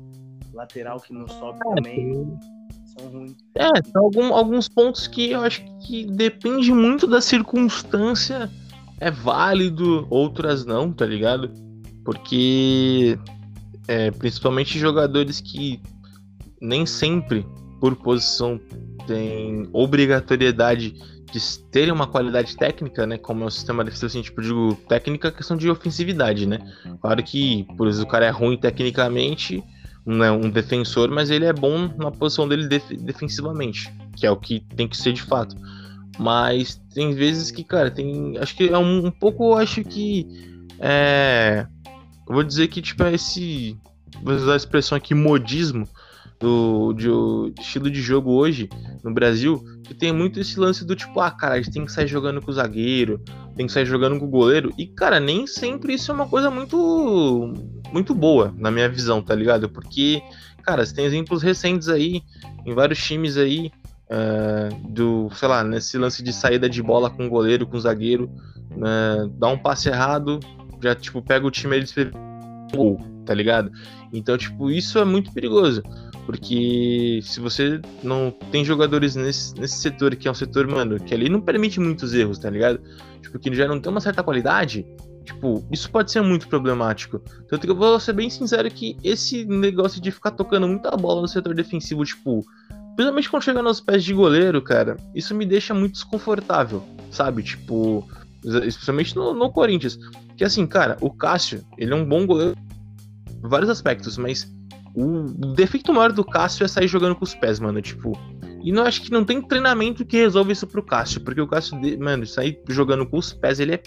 lateral que não sobe é, também. São ruins. É, são algum, alguns pontos que eu acho que depende muito da circunstância. É válido, outras não, tá ligado? Porque é, principalmente jogadores que nem sempre, por posição, tem obrigatoriedade de terem uma qualidade técnica, né? Como é o sistema defensivo, assim, tipo, digo, técnica questão de ofensividade, né? Claro que, por exemplo, o cara é ruim tecnicamente, não é um defensor, mas ele é bom na posição dele def defensivamente, que é o que tem que ser de fato. Mas tem vezes que, cara, tem. Acho que é um, um pouco, acho que. É. Eu vou dizer que, tipo, é esse. Vou usar a expressão aqui, modismo do, de estilo de jogo hoje no Brasil, que tem muito esse lance do tipo, ah, cara, a gente tem que sair jogando com o zagueiro, tem que sair jogando com o goleiro. E, cara, nem sempre isso é uma coisa muito muito boa, na minha visão, tá ligado? Porque, cara, você tem exemplos recentes aí, em vários times aí, uh, do, sei lá, nesse lance de saída de bola com o goleiro, com o zagueiro, uh, dá um passe errado, já, tipo, pega o time e gol, tá ligado? Então, tipo, isso é muito perigoso. Porque se você não tem jogadores nesse, nesse setor, que é um setor, mano, que ali não permite muitos erros, tá ligado? Tipo, que já não tem uma certa qualidade, tipo, isso pode ser muito problemático. Tanto que eu vou ser bem sincero que esse negócio de ficar tocando muita bola no setor defensivo, tipo, principalmente quando chega nos pés de goleiro, cara, isso me deixa muito desconfortável, sabe? Tipo, especialmente no, no Corinthians. Que assim, cara, o Cássio, ele é um bom goleiro em vários aspectos, mas o defeito maior do Cássio é sair jogando com os pés, mano. Tipo, E não acho que não tem treinamento que resolva isso pro Cássio, porque o Cássio, mano, sair jogando com os pés, ele é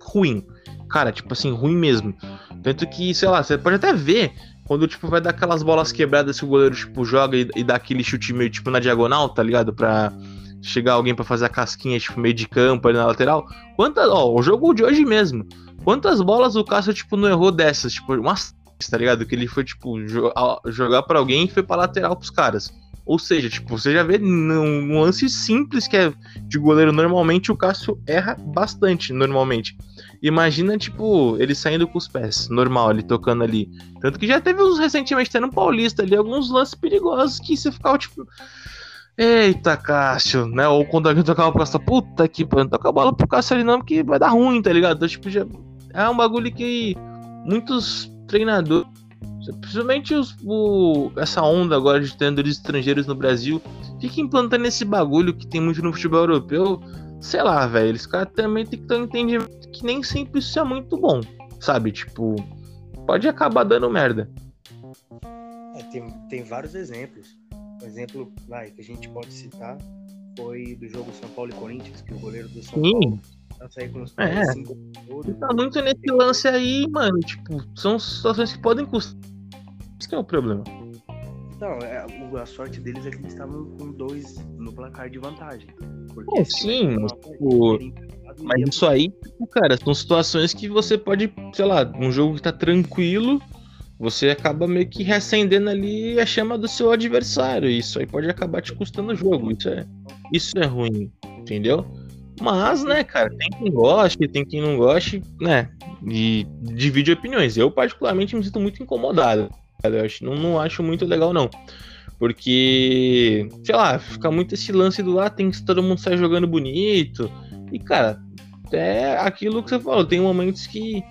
ruim. Cara, tipo assim, ruim mesmo. Tanto que, sei lá, você pode até ver quando, tipo, vai dar aquelas bolas quebradas que o goleiro, tipo, joga e, e dá aquele chute meio, tipo, na diagonal, tá ligado? Pra chegar alguém para fazer a casquinha, tipo, meio de campo ali na lateral. Quantas, ó, o jogo de hoje mesmo. Quantas bolas o Cássio, tipo, não errou dessas? Tipo, umas, tá ligado? Que ele foi, tipo, jo jogar para alguém e foi pra lateral pros caras. Ou seja, tipo, você já vê num lance simples que é de goleiro normalmente, o Cássio erra bastante, normalmente. Imagina, tipo, ele saindo com os pés, normal, ele tocando ali. Tanto que já teve uns recentemente, até no Paulista ali, alguns lances perigosos que você ficava, tipo. Eita, Cássio, né? Ou quando alguém tocava pro Cássio, puta que pariu, não toca a bola pro Cássio ali não, porque vai dar ruim, tá ligado? Então, tipo, já é um bagulho que muitos treinadores, principalmente os, o, essa onda agora de treinadores estrangeiros no Brasil, fica implantando esse bagulho que tem muito no futebol europeu. Sei lá, velho, eles caras também tem que ter um entendimento que nem sempre isso é muito bom, sabe? Tipo, pode acabar dando merda. É, tem, tem vários exemplos. Um exemplo vai, que a gente pode citar foi do jogo São Paulo e Corinthians, que o goleiro do São Sim. Paulo com os é. cinco Tá muito nesse lance aí, mano. Tipo, são situações que podem custar. Isso que é o problema. Não, é, a sorte deles é que eles estavam com dois no placar de vantagem. Porque é, sim, mas, tipo, mas isso aí, cara, são situações que você pode, sei lá, um jogo que tá tranquilo, você acaba meio que reacendendo ali a chama do seu adversário. Isso aí pode acabar te custando o jogo. Isso é, isso é ruim, entendeu? Mas, né, cara, tem quem goste, tem quem não goste, né? E divide opiniões. Eu, particularmente, me sinto muito incomodado. Eu acho, não, não acho muito legal, não. Porque, sei lá, fica muito esse lance do ah, tem que todo mundo sair jogando bonito. E, cara, é aquilo que você falou, tem momentos que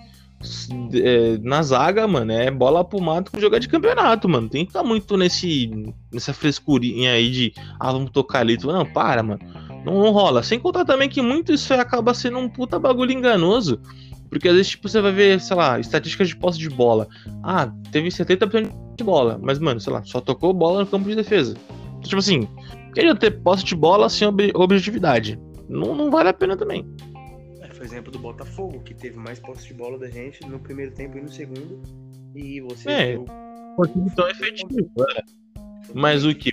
é, na zaga, mano, é bola pro mato com jogar de campeonato, mano. Tem que estar tá muito nesse, nessa frescurinha aí de, ah, vamos tocar ali. Não, para, mano. Não, não, rola. Sem contar também que muito isso acaba sendo um puta bagulho enganoso. Porque às vezes, tipo, você vai ver, sei lá, estatísticas de posse de bola. Ah, teve 70% de bola. Mas, mano, sei lá, só tocou bola no campo de defesa. Tipo assim, queria ter posse de bola sem ob objetividade. Não, não vale a pena também por exemplo, do Botafogo, que teve mais posse de bola da gente no primeiro tempo e no segundo. E você. É, viu... tão efetivo, né? Mas o que?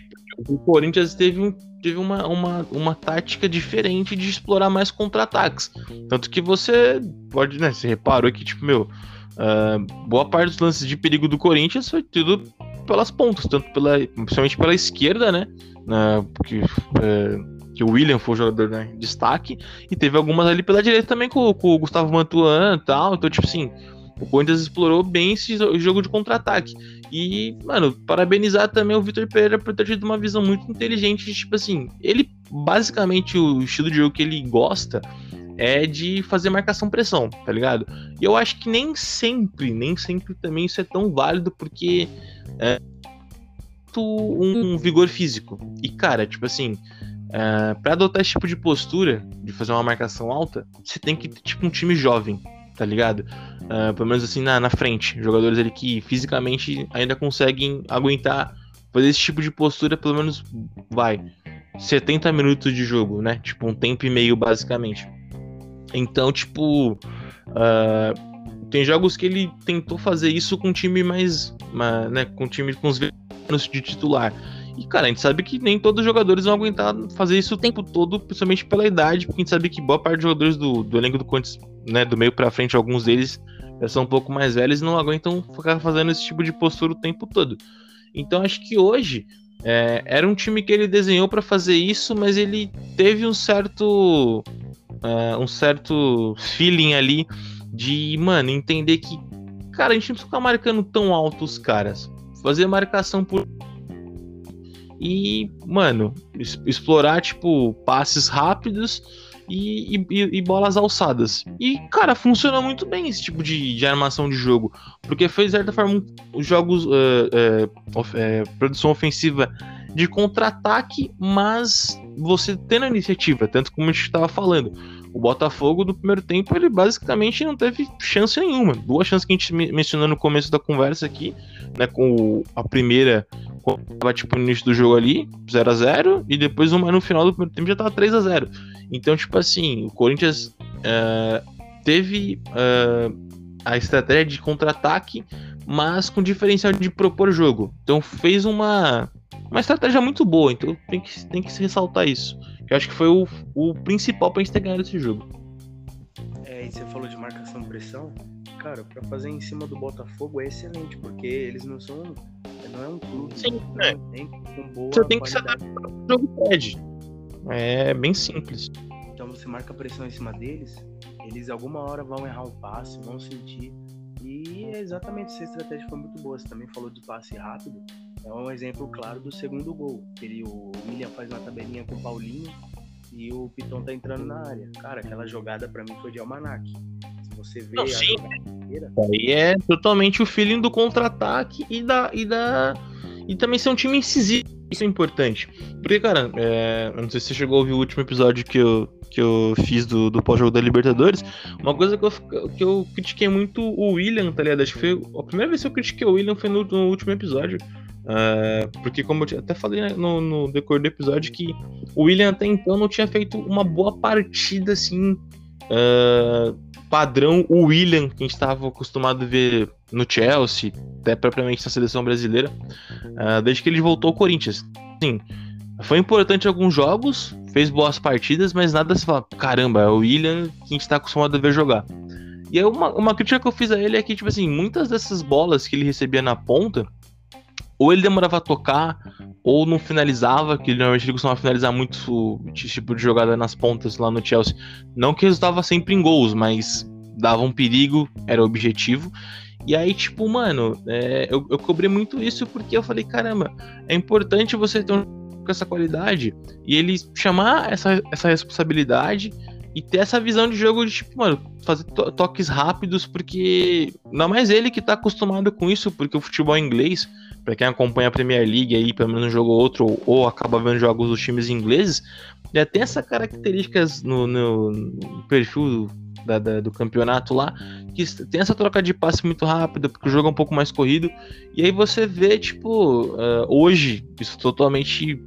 O Corinthians teve, um, teve uma, uma, uma tática diferente de explorar mais contra-ataques. Tanto que você pode, né? Você reparou que, tipo, meu, uh, boa parte dos lances de perigo do Corinthians foi tudo pelas pontas, tanto pela, principalmente pela esquerda, né? Uh, porque uh, que o William foi o jogador né, destaque, e teve algumas ali pela direita também com, com o Gustavo Mantuan e tal. Então, tipo assim, o Corinthians explorou bem esse jogo de contra-ataque. E, mano, parabenizar também o Vitor Pereira por ter tido uma visão muito inteligente de, tipo assim, ele, basicamente, o estilo de jogo que ele gosta é de fazer marcação-pressão, tá ligado? E eu acho que nem sempre, nem sempre também isso é tão válido, porque é um vigor físico. E, cara, tipo assim, é, para adotar esse tipo de postura, de fazer uma marcação alta, você tem que ter tipo um time jovem, tá ligado? Uh, pelo menos assim na, na frente. Jogadores ali que fisicamente ainda conseguem aguentar fazer esse tipo de postura, pelo menos vai. 70 minutos de jogo, né? Tipo, um tempo e meio, basicamente. Então, tipo. Uh, tem jogos que ele tentou fazer isso com time mais. Uma, né, com time com os veteranos de titular. E, cara, a gente sabe que nem todos os jogadores vão aguentar fazer isso o tempo todo, principalmente pela idade, porque a gente sabe que boa parte dos jogadores do, do elenco do Corinthians, né, do meio pra frente, alguns deles já são um pouco mais velhos e não aguentam ficar fazendo esse tipo de postura o tempo todo. Então, acho que hoje é, era um time que ele desenhou para fazer isso, mas ele teve um certo. Uh, um certo feeling ali de, mano, entender que, cara, a gente não precisa ficar marcando tão alto os caras. Fazer marcação por e, mano, explorar, tipo, passes rápidos e, e, e, bolas alçadas. E, cara, funciona muito bem esse tipo de, de armação de jogo. Porque foi, de certa forma, os jogos. Uh, of, uh, produção ofensiva de contra-ataque, mas você tendo a iniciativa, tanto como a gente estava falando. O Botafogo, no primeiro tempo, ele basicamente não teve chance nenhuma. Duas chances que a gente mencionou no começo da conversa aqui, né? Com a primeira tava tipo no início do jogo ali, 0 a 0 e depois no final do primeiro tempo já tava 3 a 0 Então, tipo assim, o Corinthians uh, teve uh, a estratégia de contra-ataque, mas com diferencial de propor jogo. Então fez uma, uma estratégia muito boa, então tem que, tem que se ressaltar isso. Eu acho que foi o, o principal pra gente ter ganhado esse jogo. É, e você falou de marcação-pressão cara, para fazer em cima do Botafogo é excelente, porque eles não são. Não é um clube Sim, é. com boa Você tem que se adaptar ao jogo pede. É bem simples. Então você marca pressão em cima deles, eles alguma hora vão errar um passe, vão sentir. E é exatamente essa estratégia foi muito boa. Você também falou de passe rápido. É um exemplo claro do segundo gol. Ele, o William faz uma tabelinha com o Paulinho e o Piton tá entrando na área. Cara, aquela jogada para mim foi de almanac. Se você vê Não, a sim. inteira, Aí é totalmente o feeling do contra-ataque e da, e da. E também ser um time incisivo. Isso é importante. Porque, cara, é, eu não sei se você chegou a ouvir o último episódio que eu, que eu fiz do, do pós-jogo da Libertadores. Uma coisa que eu, que eu critiquei muito o William, tá ligado? Acho que foi a primeira vez que eu critiquei o William foi no, no último episódio. É, porque, como eu até falei né, no, no decorrer do episódio, que o William até então não tinha feito uma boa partida assim. é, padrão o William que a gente estava acostumado a ver no Chelsea, até propriamente na seleção brasileira, uh, desde que ele voltou ao Corinthians. Sim, foi importante alguns jogos, fez boas partidas, mas nada se fala, caramba, é o William que a gente está acostumado a ver jogar. E uma, uma crítica que eu fiz a ele é que, tipo assim, muitas dessas bolas que ele recebia na ponta, ou ele demorava a tocar, ou não finalizava, que normalmente ele costumava finalizar muito esse tipo de jogada nas pontas lá no Chelsea. Não que resultava sempre em gols, mas dava um perigo, era o objetivo. E aí, tipo, mano, é, eu, eu cobri muito isso porque eu falei, caramba, é importante você ter um com essa qualidade e ele chamar essa, essa responsabilidade e ter essa visão de jogo de, tipo, mano, fazer to toques rápidos, porque não é mais ele que tá acostumado com isso, porque o futebol inglês, para quem acompanha a Premier League aí, pelo menos um jogo ou outro, ou, ou acaba vendo jogos dos times ingleses, já tem essas características no, no, no perfil da, da, do campeonato lá, que tem essa troca de passe muito rápida, porque o jogo é um pouco mais corrido, e aí você vê, tipo, uh, hoje, isso totalmente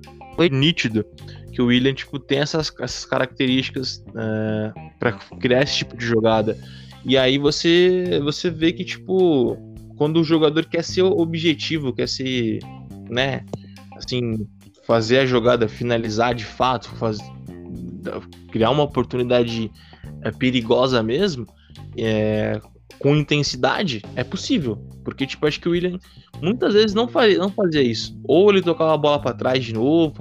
nítido, que o William, tipo, tem essas, essas características uh, para criar esse tipo de jogada. E aí você, você vê que, tipo, quando o jogador quer ser objetivo, quer ser, né, assim, fazer a jogada, finalizar de fato, faz, criar uma oportunidade é, perigosa mesmo, é, com intensidade, é possível. Porque, tipo, acho que o William muitas vezes não fazia, não fazia isso. Ou ele tocava a bola para trás de novo,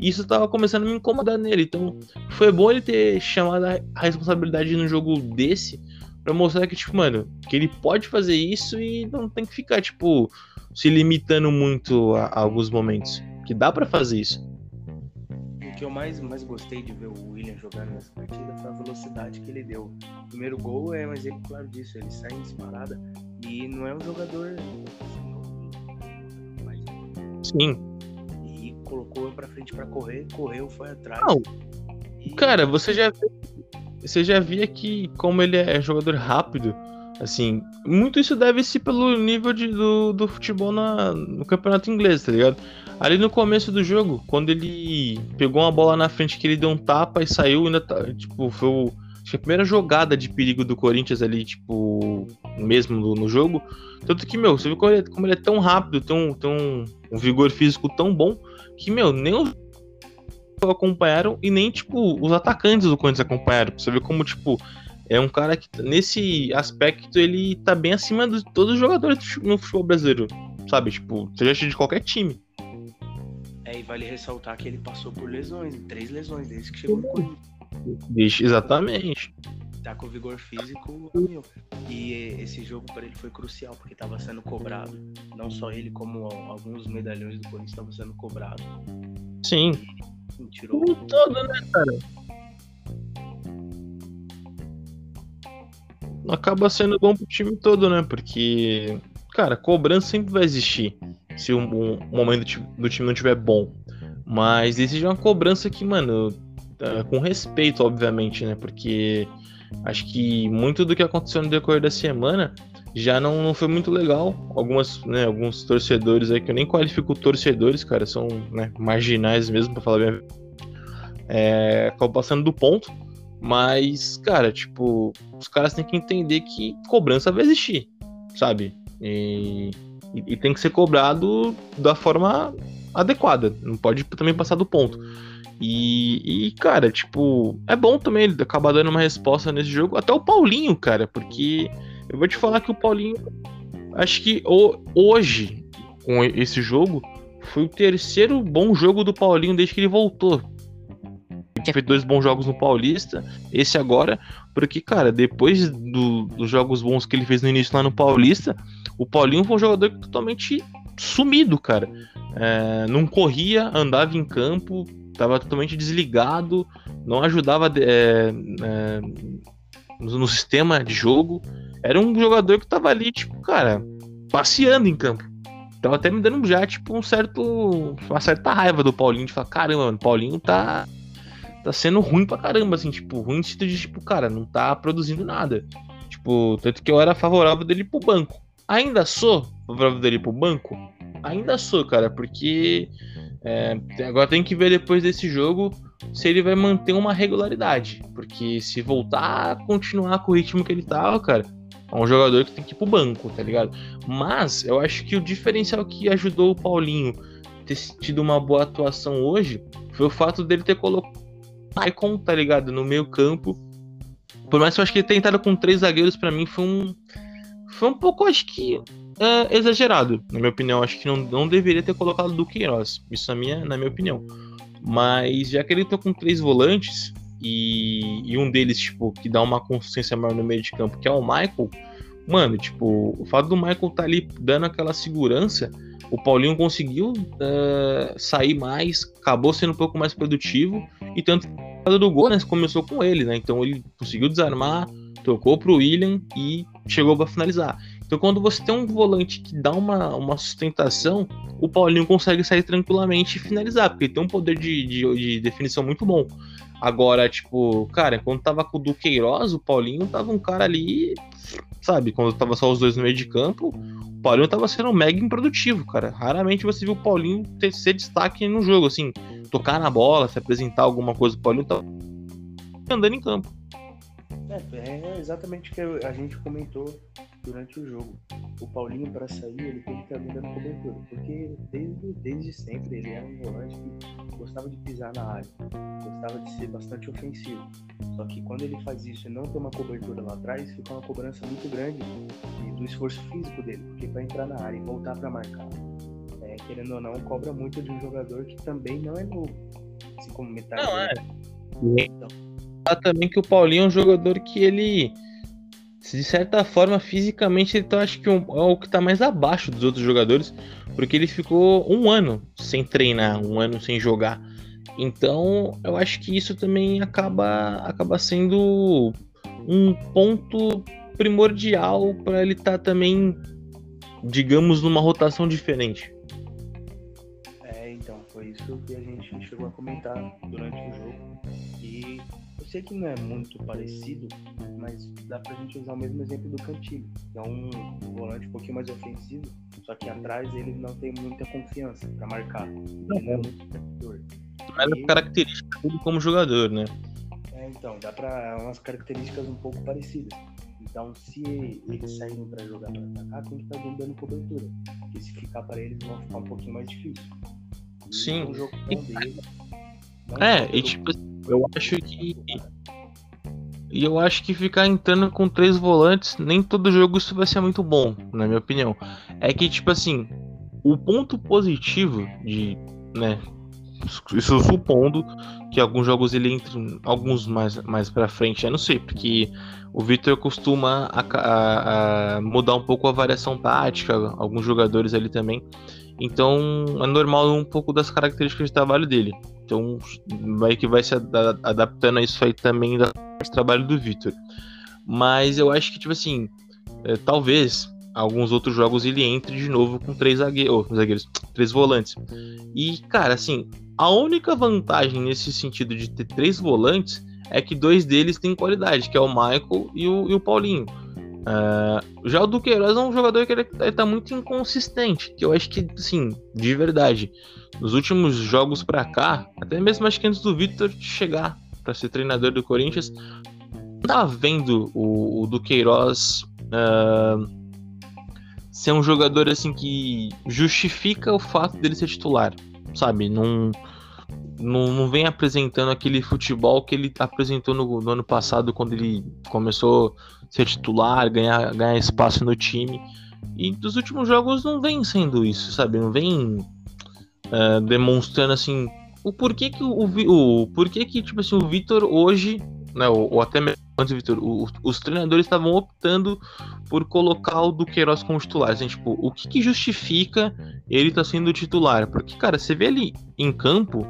isso tava começando a me incomodar nele. Então, foi bom ele ter chamado a responsabilidade num jogo desse para mostrar que, tipo, mano, que ele pode fazer isso e não tem que ficar, tipo, se limitando muito a, a alguns momentos. Que dá para fazer isso. O que eu mais, mais gostei de ver o William jogar nessa partida foi a velocidade que ele deu. O primeiro gol é um exemplo claro disso. Ele sai em disparada e não é um jogador. Sim. E colocou pra frente para correr, correu, foi atrás. Não. E... Cara, você já você já via que como ele é jogador rápido, assim, muito isso deve-se pelo nível de, do, do futebol na, no campeonato inglês, tá ligado? Ali no começo do jogo, quando ele pegou uma bola na frente que ele deu um tapa e saiu, ainda tá, tipo, foi o, a primeira jogada de perigo do Corinthians ali, tipo, mesmo no, no jogo. Tanto que, meu, você viu como ele, como ele é tão rápido, tem, um, tem um, um vigor físico tão bom, que, meu, nem os acompanharam e nem, tipo, os atacantes do Corinthians acompanharam. Você vê como, tipo, é um cara que, nesse aspecto, ele tá bem acima de todos os jogadores no futebol brasileiro, sabe? Tipo, seja de qualquer time. É, e vale ressaltar que ele passou por lesões, três lesões desde que chegou no Corinthians. Exatamente. Tá com vigor físico mil. E esse jogo para ele foi crucial, porque tava sendo cobrado. Não só ele, como alguns medalhões do Corinthians estavam sendo cobrados. Sim. E, tirou o todo, né, cara? Acaba sendo bom pro time todo, né? Porque, cara, cobrança sempre vai existir se um, um momento do time não estiver bom. Mas exige uma cobrança que, mano, tá com respeito, obviamente, né? Porque acho que muito do que aconteceu no decorrer da semana já não, não foi muito legal. Algumas, né, alguns torcedores aí que eu nem qualifico torcedores, cara, são né, marginais mesmo, pra falar bem. É, acabam passando do ponto. Mas, cara, tipo, os caras têm que entender que cobrança vai existir, sabe? E, e, e tem que ser cobrado da forma adequada. Não pode também passar do ponto. E, e, cara, tipo, é bom também ele acabar dando uma resposta nesse jogo. Até o Paulinho, cara, porque eu vou te falar que o Paulinho, acho que hoje, com esse jogo, foi o terceiro bom jogo do Paulinho desde que ele voltou. Ele tinha feito dois bons jogos no Paulista, esse agora, porque, cara, depois do, dos jogos bons que ele fez no início lá no Paulista, o Paulinho foi um jogador totalmente sumido, cara. É, não corria, andava em campo, estava totalmente desligado, não ajudava é, é, no, no, sistema de jogo. Era um jogador que estava ali, tipo, cara, passeando em campo. Tava até me dando já, tipo, um certo. uma certa raiva do Paulinho de falar, caramba, mano, Paulinho tá. tá sendo ruim pra caramba, assim, tipo, ruim no sentido de, tipo, cara, não tá produzindo nada. Tipo, tanto que eu era favorável dele pro banco. Ainda sou favorável dele pro banco? Ainda sou, cara, porque é, agora tem que ver depois desse jogo se ele vai manter uma regularidade. Porque se voltar a continuar com o ritmo que ele tava, cara, é um jogador que tem que ir pro banco, tá ligado? Mas eu acho que o diferencial que ajudou o Paulinho ter tido uma boa atuação hoje foi o fato dele ter colocado o Maicon, tá ligado? No meio campo. Por mais que eu acho que ele tentado com três zagueiros, para mim foi um. Foi um pouco, acho que é, exagerado, na minha opinião. Acho que não, não deveria ter colocado do Queiroz. Isso é minha, na minha opinião. Mas já que ele tá com três volantes e, e, um deles, tipo, que dá uma consistência maior no meio de campo, que é o Michael, mano, tipo, o fato do Michael tá ali dando aquela segurança, o Paulinho conseguiu uh, sair mais, acabou sendo um pouco mais produtivo, e tanto do gol, né, começou com ele, né? Então ele conseguiu desarmar, tocou pro William e chegou para finalizar. Então, quando você tem um volante que dá uma, uma sustentação, o Paulinho consegue sair tranquilamente e finalizar, porque tem um poder de, de, de definição muito bom. Agora, tipo, cara, quando tava com o Duqueiroz, o Paulinho tava um cara ali, sabe? Quando tava só os dois no meio de campo, o Paulinho tava sendo mega improdutivo, cara. Raramente você viu o Paulinho ter, ser destaque no jogo, assim, tocar na bola, se apresentar alguma coisa. O Paulinho tava andando em campo. É, é exatamente o que a gente comentou durante o jogo. O Paulinho, para sair, ele tem que estar dando cobertura, porque desde, desde sempre ele era um volante que gostava de pisar na área, gostava de ser bastante ofensivo. Só que quando ele faz isso e não tem uma cobertura lá atrás, fica uma cobrança muito grande do esforço físico dele, porque para entrar na área e voltar para marcar, é, querendo ou não, cobra muito de um jogador que também não é novo. Assim como metade. Não, é. Então, também que o Paulinho é um jogador que ele de certa forma, fisicamente, ele tá, acho que um, é o que tá mais abaixo dos outros jogadores, porque ele ficou um ano sem treinar, um ano sem jogar. Então, eu acho que isso também acaba, acaba sendo um ponto primordial para ele estar tá também, digamos, numa rotação diferente. É, então, foi isso que a gente chegou a comentar durante o jogo. E sei que não é muito parecido, mas dá pra gente usar o mesmo exemplo do Cantilho, que é um, volante um pouquinho mais ofensivo, só que atrás ele não tem muita confiança para marcar. Não é muito jogador. Mas e... característica dele como jogador, né? É, então, dá para umas características um pouco parecidas. Então, se eles saírem para jogar para atacar, tem que estar tá dando cobertura. Porque se ficar para eles, vão ficar um pouquinho mais difícil. E Sim. Um jogo e... dele, é, e tipo assim, eu acho que. E eu acho que ficar entrando com três volantes, nem todo jogo isso vai ser muito bom, na minha opinião. É que, tipo assim, o ponto positivo de. né? Isso supondo que alguns jogos ele entre alguns mais, mais pra frente, eu não sei, porque o Victor costuma a, a, a mudar um pouco a variação tática, alguns jogadores ali também. Então é normal um pouco das características de trabalho dele. Então vai que vai se adaptando a isso aí também do trabalho do Victor. Mas eu acho que, tipo assim, é, talvez alguns outros jogos ele entre de novo com três zagueiros, oh, zagueiros, três volantes. E, cara, assim, a única vantagem nesse sentido de ter três volantes é que dois deles têm qualidade, que é o Michael e o, e o Paulinho. Uh, já o Duqueiroz é um jogador que ele, ele tá muito inconsistente. Que eu acho que, assim, de verdade, nos últimos jogos para cá, até mesmo acho que antes do Vitor chegar para ser treinador do Corinthians, tá vendo o, o Duqueiroz uh, ser um jogador assim que justifica o fato dele ser titular, sabe? Não, não, não vem apresentando aquele futebol que ele apresentou no, no ano passado quando ele começou ser titular, ganhar, ganhar espaço no time. E dos últimos jogos não vem sendo isso, sabe? Não vem uh, demonstrando assim o porquê que o, o, o porquê que tipo assim o Vitor hoje, né, ou, ou até mesmo antes Vitor, os treinadores estavam optando por colocar o Duqueiroz como titular. Assim, tipo, o que, que justifica ele estar tá sendo titular? Porque, cara, você vê ele em campo,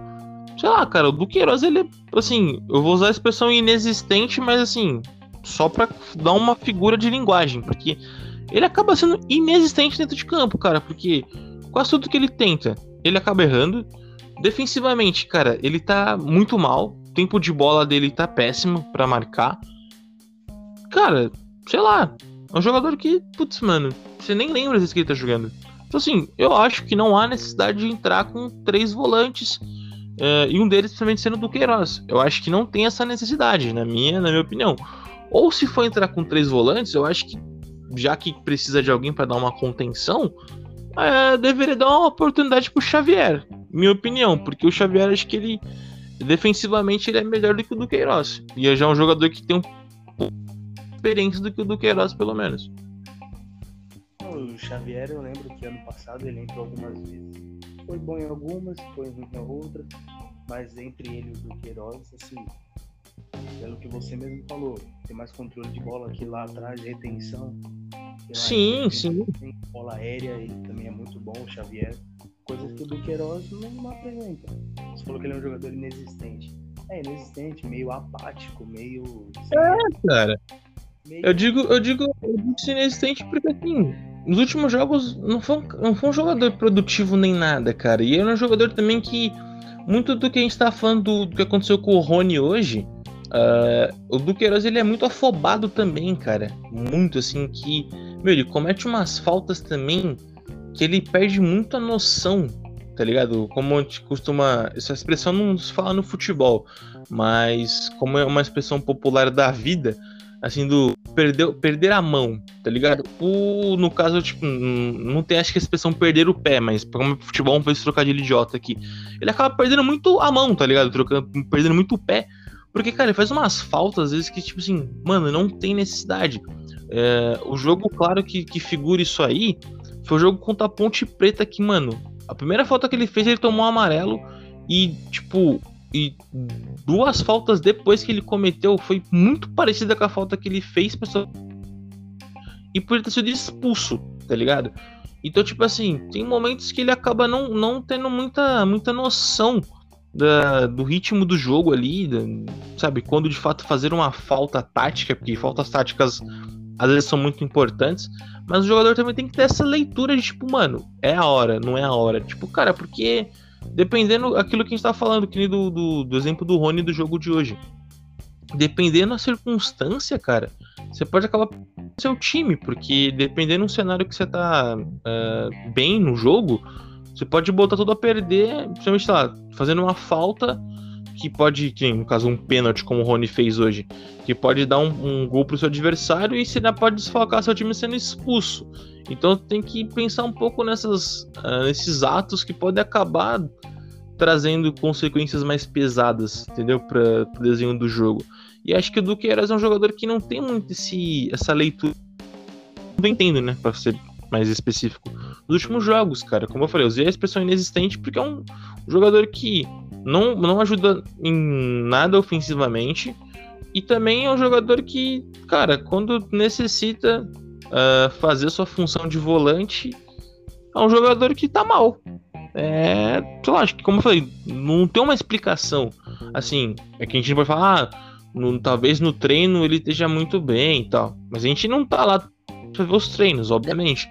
sei lá, cara, o Duqueiroz, ele é, assim, eu vou usar a expressão inexistente, mas assim, só pra dar uma figura de linguagem, porque ele acaba sendo inexistente dentro de campo, cara, porque quase tudo que ele tenta, ele acaba errando. Defensivamente, cara, ele tá muito mal. O tempo de bola dele tá péssimo para marcar cara, sei lá, é um jogador que, putz, mano, você nem lembra às que ele tá jogando. Então, assim, eu acho que não há necessidade de entrar com três volantes uh, e um deles principalmente sendo do Queiroz. Eu acho que não tem essa necessidade, na minha, na minha opinião. Ou se for entrar com três volantes, eu acho que já que precisa de alguém para dar uma contenção, é, deveria dar uma oportunidade pro Xavier, minha opinião, porque o Xavier acho que ele defensivamente ele é melhor do que o do Queiroz. E é já um jogador que tem um experiência do que o Duqueiroz, pelo menos. O Xavier, eu lembro que ano passado ele entrou algumas vezes. Foi bom em algumas, foi ruim em outras, mas entre ele e o Duqueiroz, assim, pelo que você mesmo falou, tem mais controle de bola aqui lá atrás, retenção. Sim, sim. Bola aérea, ele também é muito bom, o Xavier. Coisas que o Duqueiroz não, apresenta. Você falou que ele é um jogador inexistente. É, inexistente, meio apático, meio. É, cara. Eu digo, eu digo, eu digo inexistente porque assim, nos últimos jogos não foi, um, não foi um jogador produtivo nem nada, cara. E ele é um jogador também que. Muito do que a gente tá falando do, do que aconteceu com o Rony hoje. Uh, o Duqueiroz ele é muito afobado também, cara. Muito assim que. Meu, ele comete umas faltas também que ele perde muito a noção, tá ligado? Como a gente costuma. Essa expressão não se fala no futebol, mas como é uma expressão popular da vida assim, do perder, perder a mão, tá ligado? O, no caso, tipo, não tem acho que a expressão perder o pé, mas como futebol fez trocadilho idiota aqui. Ele acaba perdendo muito a mão, tá ligado? Trocando, perdendo muito o pé. Porque, cara, ele faz umas faltas, às vezes, que, tipo assim, mano, não tem necessidade. É, o jogo, claro, que, que figura isso aí, foi o jogo contra a Ponte Preta que, mano, a primeira falta que ele fez, ele tomou um amarelo. E, tipo, e duas faltas depois que ele cometeu foi muito parecida com a falta que ele fez pessoa e por ter sido expulso, tá ligado? Então, tipo assim, tem momentos que ele acaba não, não tendo muita, muita noção da, do ritmo do jogo ali, da, sabe? Quando de fato fazer uma falta tática, porque faltas táticas às vezes são muito importantes, mas o jogador também tem que ter essa leitura de tipo, mano, é a hora, não é a hora. Tipo, cara, porque dependendo aquilo que a gente tá falando, que do, do, do exemplo do Rony do jogo de hoje. Dependendo da circunstância, cara, você pode acabar seu time, porque dependendo do cenário que você tá uh, bem no jogo, você pode botar tudo a perder, principalmente lá, fazendo uma falta que pode, que, no caso, um pênalti, como o Rony fez hoje, que pode dar um, um gol pro seu adversário e você ainda pode desfalcar seu time sendo expulso. Então tem que pensar um pouco nessas, uh, nesses atos que podem acabar trazendo consequências mais pesadas, entendeu? Para o desenho do jogo. E acho que o Duqueiroz é um jogador que não tem muito esse, essa leitura. Não entendo, né? Para ser mais específico. Nos últimos jogos, cara, como eu falei, eu usei a expressão inexistente porque é um jogador que não, não ajuda em nada ofensivamente. E também é um jogador que, cara, quando necessita uh, fazer sua função de volante, é um jogador que tá mal. É, sei lá, acho que como eu falei, não tem uma explicação. Assim, é que a gente pode falar, ah, no, talvez no treino ele esteja muito bem e tal. Mas a gente não tá lá pra ver os treinos, obviamente.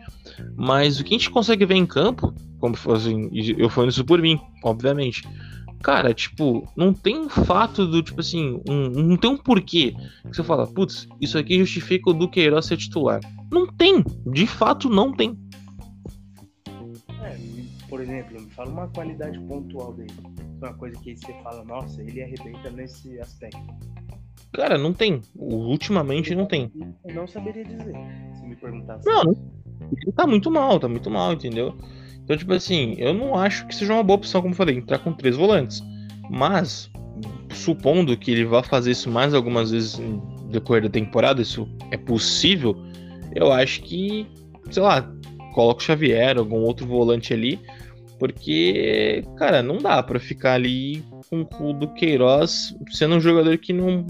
Mas o que a gente consegue ver em campo, como assim, eu falando isso por mim, obviamente. cara, tipo, não tem um fato do, tipo assim, um, não tem um porquê que você fala, putz, isso aqui justifica o Duqueiroz ser titular. Não tem, de fato não tem. É, por exemplo, me fala uma qualidade pontual dele. Uma coisa que você fala, nossa, ele arrebenta nesse aspecto. Cara, não tem. Ultimamente não tem. Eu não saberia dizer, se me perguntasse. Não, não. Tá muito mal, tá muito mal, entendeu? Então, tipo assim, eu não acho que seja uma boa opção, como eu falei, entrar com três volantes. Mas, supondo que ele vá fazer isso mais algumas vezes no decorrer da temporada, isso é possível, eu acho que, sei lá, coloca o Xavier, algum outro volante ali, porque, cara, não dá para ficar ali com o do Queiroz sendo um jogador que não,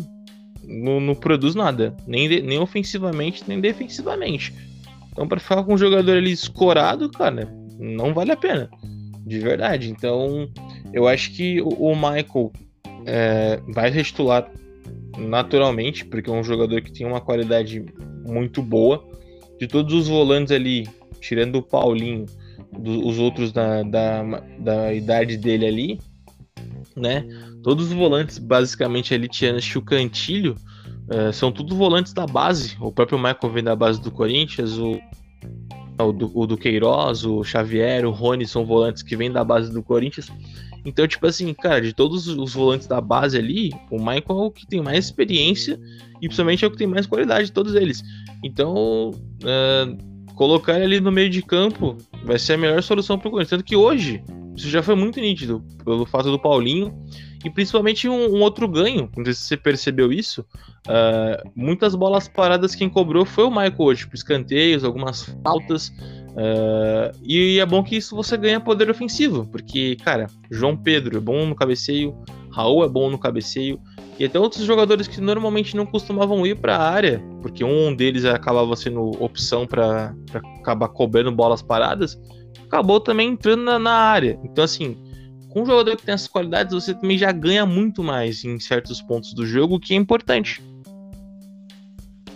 não, não produz nada, nem, nem ofensivamente, nem defensivamente. Então, para ficar com um jogador ali escorado, cara, não vale a pena. De verdade. Então, eu acho que o, Michael é, vai ser titular naturalmente, porque é um jogador que tem uma qualidade muito boa. De todos os volantes ali, tirando o Paulinho, do, os outros da, da, da idade dele ali, né? Todos os volantes, basicamente, ali, tirando o Cantilho, é, são todos volantes da base. O próprio Michael vem da base do Corinthians, o o do, o do Queiroz, o Xavier, o Rony são volantes que vêm da base do Corinthians. Então, tipo assim, cara, de todos os volantes da base ali, o Michael é o que tem mais experiência e principalmente é o que tem mais qualidade de todos eles. Então, uh, colocar ele ali no meio de campo vai ser a melhor solução pro Corinthians. Tanto que hoje, isso já foi muito nítido, pelo fato do Paulinho e principalmente um, um, outro ganho, não sei se você percebeu isso. Uh, muitas bolas paradas quem cobrou foi o Michael hoje, tipo, escanteios, algumas faltas. Uh, e é bom que isso você ganha poder ofensivo, porque, cara, João Pedro é bom no cabeceio, Raul é bom no cabeceio, e até outros jogadores que normalmente não costumavam ir para a área, porque um deles acabava sendo opção para acabar cobrando bolas paradas, acabou também entrando na, na área. Então, assim, com um jogador que tem essas qualidades, você também já ganha muito mais em certos pontos do jogo, o que é importante.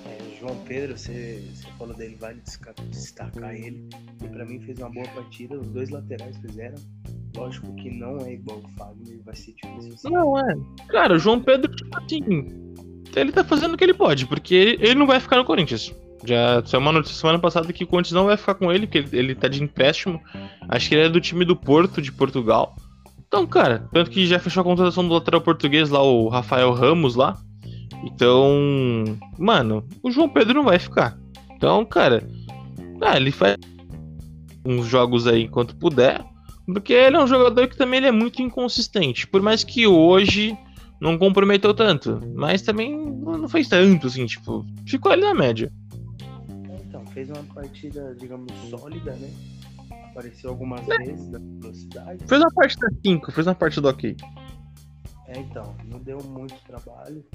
É, João Pedro, você, você falou dele, vale destacar ele. E para mim fez uma boa partida, os dois laterais fizeram. Lógico que não é igual o Fagner, vai ser difícil. Não, é. Cara, o João Pedro, tipo assim, ele tá fazendo o que ele pode, porque ele, ele não vai ficar no Corinthians. Já saiu uma notícia semana passada que o Corinthians não vai ficar com ele, porque ele, ele tá de empréstimo. Acho que ele é do time do Porto, de Portugal. Então, cara, tanto que já fechou a contratação do lateral português lá, o Rafael Ramos lá. Então, mano, o João Pedro não vai ficar. Então, cara, ah, ele faz uns jogos aí enquanto puder. Porque ele é um jogador que também é muito inconsistente. Por mais que hoje não comprometeu tanto. Mas também não fez tanto, assim, tipo, ficou ali na média. Então, fez uma partida, digamos, sólida, né? Apareceu algumas é. vezes na velocidade. Fez uma parte da 5, fez uma parte do ok. É, então, não deu muito trabalho.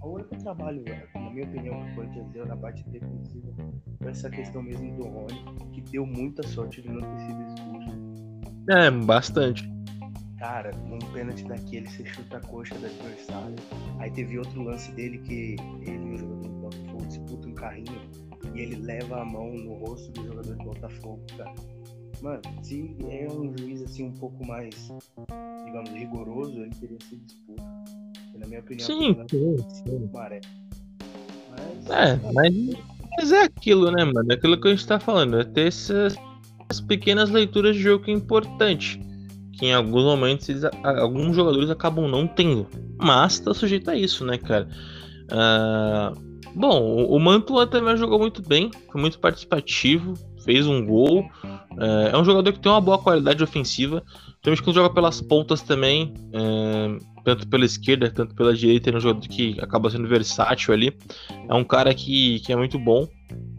O único trabalho, na minha opinião, que o Corinthians deu na parte defensiva foi essa questão mesmo do Rony, que deu muita sorte de não ter sido expulso. É, bastante. Cara, num pênalti daquele, você chuta a coxa do adversário. Aí teve outro lance dele que ele, o jogador do Botafogo, disputa um carrinho e ele leva a mão no rosto do jogador do Botafogo, cara. Mano, se é um juiz assim um pouco mais, digamos, rigoroso, ele teria sido expulso. Na minha opinião, sim, sim, sim. Mas, é, mas, mas é aquilo, né, mano? É aquilo que a gente tá falando, é ter essas, essas pequenas leituras de jogo que é importante. Que em alguns momentos eles, alguns jogadores acabam não tendo. Mas tá sujeito a isso, né, cara? Uh, bom, o, o Mantua também jogou muito bem, foi muito participativo, fez um gol. É, é um jogador que tem uma boa qualidade ofensiva. Principalmente quando joga pelas pontas também, é, tanto pela esquerda, tanto pela direita. É um jogador que acaba sendo versátil ali. É um cara que, que é muito bom,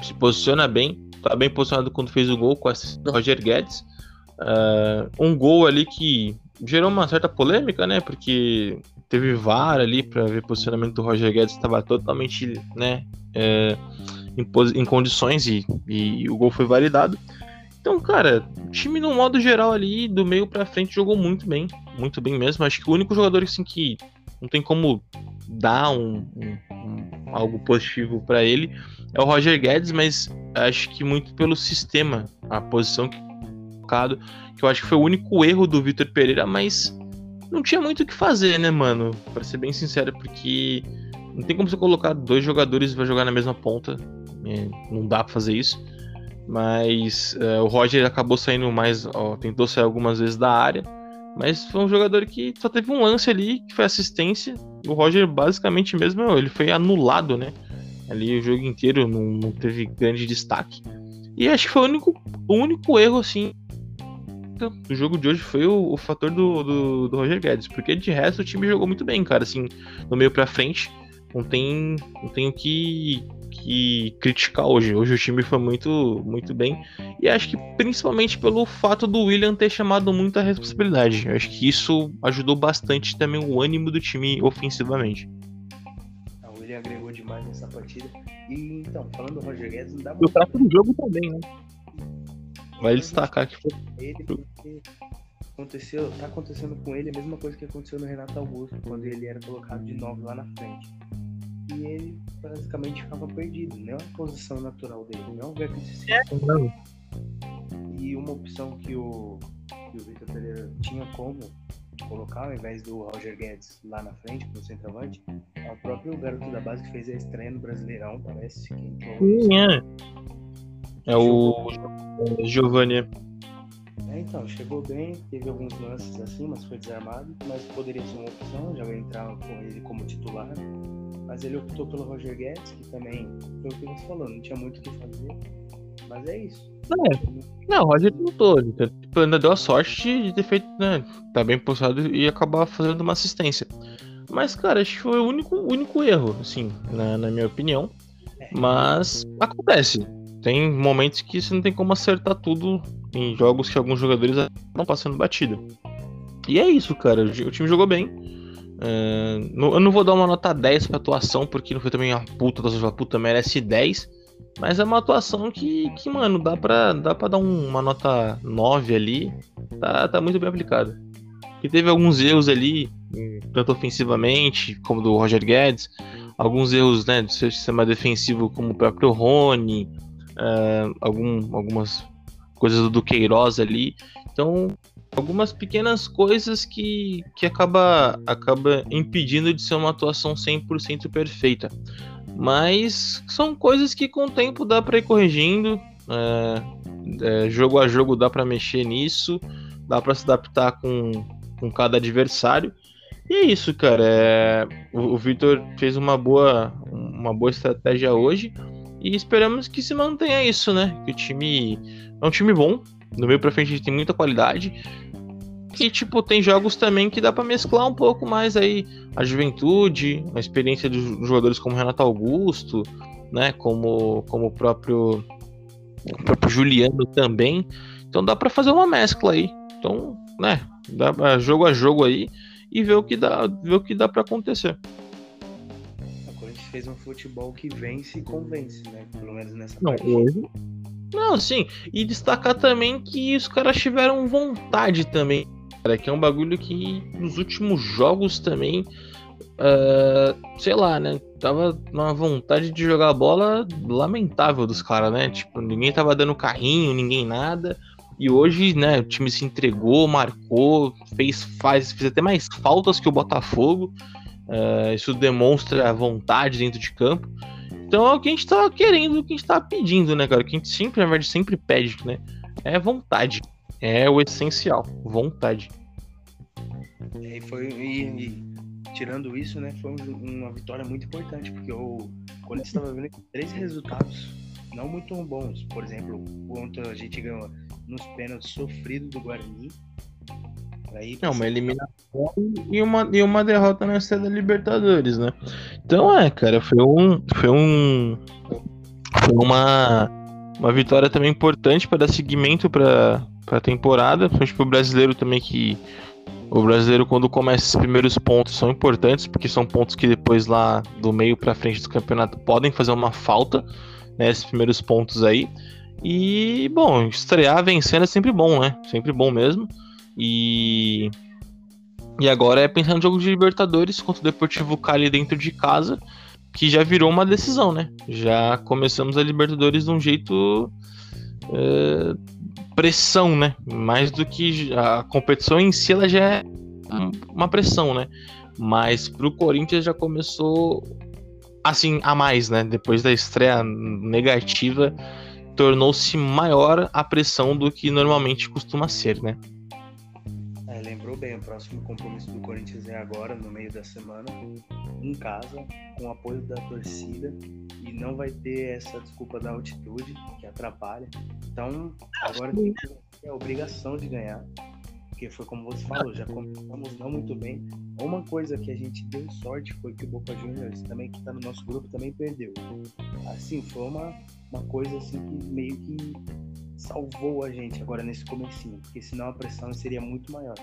se posiciona bem. Tá bem posicionado quando fez o gol com a do Roger Guedes. É, um gol ali que gerou uma certa polêmica, né? Porque teve VAR ali para ver posicionamento do Roger Guedes, estava totalmente, né? É, em, em, condições e, e, o gol foi validado. Então, cara, o time no modo geral ali, do meio para frente, jogou muito bem. Muito bem mesmo. Acho que o único jogador assim, que não tem como dar um, um, um algo positivo para ele é o Roger Guedes, mas acho que muito pelo sistema, a posição que colocado, que eu acho que foi o único erro do Vitor Pereira, mas não tinha muito o que fazer, né, mano? Pra ser bem sincero, porque não tem como você colocar dois jogadores pra jogar na mesma ponta. É, não dá pra fazer isso. Mas é, o Roger acabou saindo mais. Ó, tentou sair algumas vezes da área. Mas foi um jogador que só teve um lance ali, que foi assistência. O Roger, basicamente mesmo, ele foi anulado, né? Ali o jogo inteiro não, não teve grande destaque. E acho que foi o único, o único erro, assim, do jogo de hoje foi o, o fator do, do, do, Roger Guedes. Porque de resto o time jogou muito bem, cara. Assim, no meio pra frente, não tem, não tem o que, que criticar hoje. Hoje o time foi muito, muito bem. E acho que principalmente pelo fato do William ter chamado muita responsabilidade. acho que isso ajudou bastante também o ânimo do time ofensivamente. Ah, o William agregou demais nessa partida. E então, falando do Roger Guedes, não dá pra. O prato do jogo também, né? Vai destacar que foi. Ele porque aconteceu, tá acontecendo com ele a mesma coisa que aconteceu no Renato Augusto, quando ele era colocado de novo lá na frente e ele basicamente ficava perdido. Não é uma posição natural dele, não é um lugar que se E uma opção que o, que o Vitor Pereira tinha como colocar, ao invés do Roger Guedes lá na frente, como centroavante, é o próprio garoto da base que fez a estreia no Brasileirão, parece. Que entrou, Sim, é. É o Giovanni. É, então, chegou bem, teve alguns lances assim, mas foi desarmado, mas poderia ser uma opção, já entrar com ele como titular mas ele optou pelo Roger Guedes, que também foi o que você falou, não tinha muito o que fazer. Mas é isso. É. Não, o Roger ele tipo, ainda deu a sorte de ter feito, né? Tá bem postado e acabar fazendo uma assistência. Mas, cara, acho que foi o único, único erro, assim, na, na minha opinião. É. Mas acontece. Tem momentos que você não tem como acertar tudo em jogos que alguns jogadores estão passando batida. E é isso, cara. O time jogou bem. Uh, eu não vou dar uma nota 10 pra atuação, porque não foi também uma puta, a puta merece 10. Mas é uma atuação que, que mano, dá pra, dá pra dar um, uma nota 9 ali. Tá, tá muito bem aplicada. E teve alguns erros ali, tanto ofensivamente, como do Roger Guedes. Alguns erros né, do seu sistema defensivo, como o próprio Rony. Uh, algum, algumas coisas do Queiroz ali. Então, algumas pequenas coisas que, que acaba, acaba impedindo de ser uma atuação 100% perfeita. Mas são coisas que com o tempo dá para ir corrigindo. É, é, jogo a jogo dá para mexer nisso, dá para se adaptar com, com cada adversário. E é isso, cara. É, o, o Victor fez uma boa, uma boa estratégia hoje e esperamos que se mantenha isso, né? Que o time é um time bom, no meio pra frente a gente tem muita qualidade. E, tipo, tem jogos também que dá para mesclar um pouco mais aí a juventude, a experiência de jogadores como Renato Augusto, né? Como, como o próprio, o próprio Juliano também. Então dá para fazer uma mescla aí. Então, né? Dá jogo a jogo aí e ver o que dá, ver o que dá para acontecer. A Corinthians fez um futebol que vence e convence, né? Pelo menos nessa Não, parte. Hoje, não, sim. E destacar também que os caras tiveram vontade também. Cara, que é um bagulho que nos últimos jogos também. Uh, sei lá, né? Tava uma vontade de jogar bola lamentável dos caras, né? Tipo, ninguém tava dando carrinho, ninguém nada. E hoje, né, o time se entregou, marcou, fez, faz, fez até mais faltas que o Botafogo. Uh, isso demonstra a vontade dentro de campo. Então é o que a gente tá querendo, o que a gente tá pedindo, né, cara? O que a gente sempre, na verdade, sempre pede, né? É vontade. É o essencial, vontade. É, e foi e, e, tirando isso, né, foi uma vitória muito importante, porque o quando estava vendo três resultados não muito bons, por exemplo, quanto a gente ganhou nos pênaltis sofrido do Guarani, Aí, é uma eliminação e uma, e uma derrota na da Libertadores, né? Então é, cara, foi um. Foi um. Foi uma, uma vitória também importante para dar seguimento para a temporada. Foi tipo, o brasileiro também que. O brasileiro, quando começa esses primeiros pontos, são importantes, porque são pontos que depois lá do meio para frente do campeonato podem fazer uma falta, né? Esses primeiros pontos aí. E, bom, estrear vencendo é sempre bom, né? Sempre bom mesmo. E e agora é pensando no jogo de Libertadores contra o Deportivo Cali dentro de casa, que já virou uma decisão, né? Já começamos a Libertadores de um jeito é, pressão, né? Mais do que a competição em si, ela já é uma pressão, né? Mas pro Corinthians já começou assim a mais, né? Depois da estreia negativa, tornou-se maior a pressão do que normalmente costuma ser, né? É, bem, o próximo compromisso do Corinthians é agora, no meio da semana, em casa, com o apoio da torcida, e não vai ter essa desculpa da altitude, que atrapalha. Então, agora tem a obrigação de ganhar, porque foi como você falou, já começamos não muito bem. Uma coisa que a gente deu sorte foi que o Boca Juniors, também que está no nosso grupo, também perdeu. Assim, foi uma, uma coisa assim que meio que salvou a gente agora nesse comecinho, porque senão a pressão seria muito maior.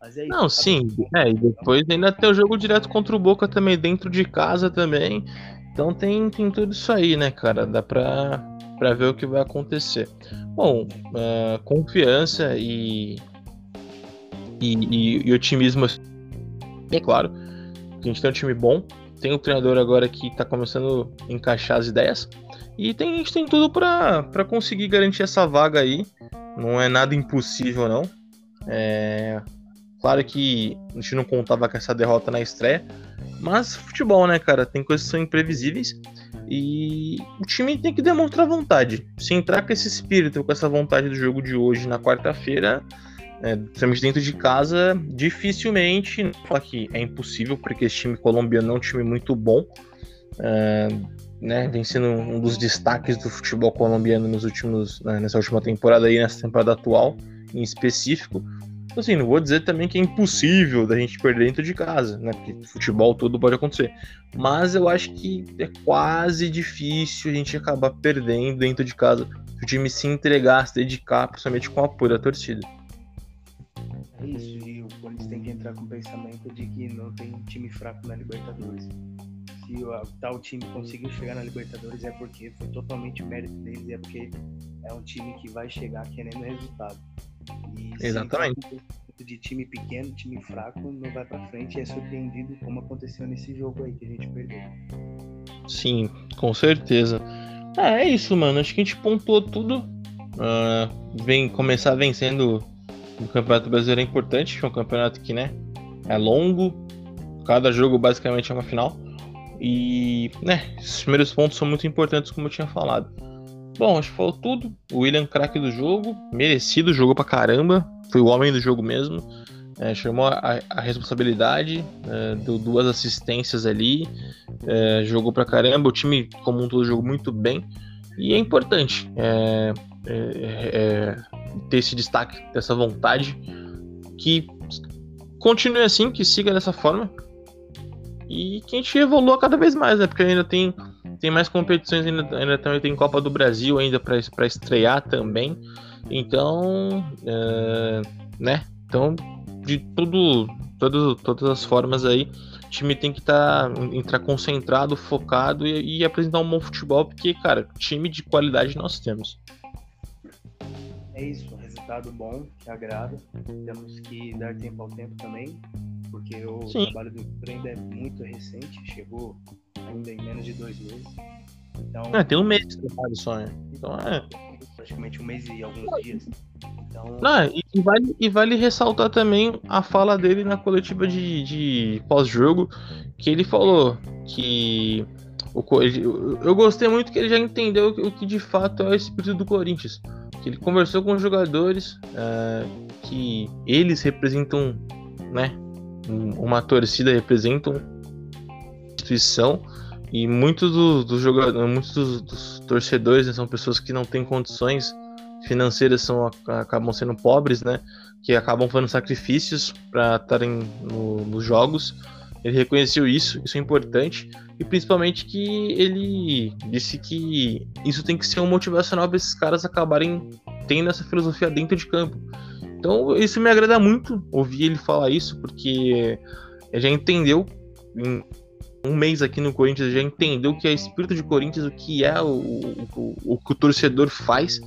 Mas é isso, Não, sim, é, e depois ainda tem o jogo direto contra o Boca também, dentro de casa também. Então tem, tem tudo isso aí, né, cara? Dá pra, pra ver o que vai acontecer. Bom, uh, confiança e, e, e, e otimismo, é claro. A gente tem um time bom, tem um treinador agora que tá começando a encaixar as ideias. E tem, a gente tem tudo para conseguir garantir essa vaga aí. Não é nada impossível, não. É... Claro que a gente não contava com essa derrota na estreia. Mas futebol, né, cara? Tem coisas que são imprevisíveis. E o time tem que demonstrar vontade. Se entrar com esse espírito, com essa vontade do jogo de hoje na quarta-feira, é, dentro de casa, dificilmente. Falar que é impossível, porque esse time colombiano é um time muito bom. É, né, vem sendo um dos destaques do futebol colombiano nos últimos, né, nessa última temporada aí, nessa temporada atual, em específico. Então, assim, não vou dizer também que é impossível da gente perder dentro de casa, né? Porque futebol tudo pode acontecer. Mas eu acho que é quase difícil a gente acabar perdendo dentro de casa se o time se entregar, se dedicar, principalmente com o apoio da torcida. É isso, e o Corinthians tem que entrar com o pensamento de que não tem time fraco na Libertadores se o tal time conseguiu chegar na Libertadores é porque foi totalmente mérito deles, é porque é um time que vai chegar querendo resultado. E Exatamente. de time pequeno, time fraco, não vai para frente e é surpreendido como aconteceu nesse jogo aí que a gente perdeu. Sim, com certeza. É, é isso, mano. Acho que a gente pontuou tudo. Uh, vem começar vencendo o Campeonato Brasileiro é importante, que é um campeonato que, né, é longo. Cada jogo basicamente é uma final. E, né, esses primeiros pontos são muito importantes, como eu tinha falado. Bom, acho que falou tudo. O William, craque do jogo, merecido, jogou pra caramba, foi o homem do jogo mesmo. É, chamou a, a responsabilidade, é, deu duas assistências ali, é, jogou pra caramba. O time, como um todo, jogou muito bem. E é importante é, é, é, ter esse destaque, dessa vontade, que continue assim, que siga dessa forma, e que a gente evolua cada vez mais, né? Porque ainda tem, tem mais competições, ainda, ainda também tem Copa do Brasil ainda para estrear também. Então, é, né? Então, de tudo, todas, todas as formas aí, o time tem que tá, entrar concentrado, focado e, e apresentar um bom futebol, porque, cara, time de qualidade nós temos. É isso, resultado bom, que agrada. Temos que dar tempo ao tempo também porque o Sim. trabalho do ainda é muito recente, chegou ainda em menos de dois meses. Então, é, tem um mês de trabalho só, né? Então é. Praticamente um mês e alguns dias. Então... Não, e, vale, e vale ressaltar também a fala dele na coletiva de, de pós-jogo, que ele falou que. O, eu gostei muito que ele já entendeu o que de fato é o espírito do Corinthians. Que ele conversou com os jogadores, é, que eles representam né, uma torcida representa uma instituição e muitos dos do jogadores, muitos dos, dos torcedores né, são pessoas que não têm condições financeiras, são, acabam sendo pobres, né? Que acabam fazendo sacrifícios para estarem no, nos jogos. Ele reconheceu isso, isso é importante, e principalmente que ele disse que isso tem que ser um motivacional para esses caras acabarem tendo essa filosofia dentro de campo. Então, isso me agrada muito ouvir ele falar isso, porque já entendeu, em um mês aqui no Corinthians, já entendeu o que é espírito de Corinthians, o que é o, o, o que o torcedor faz.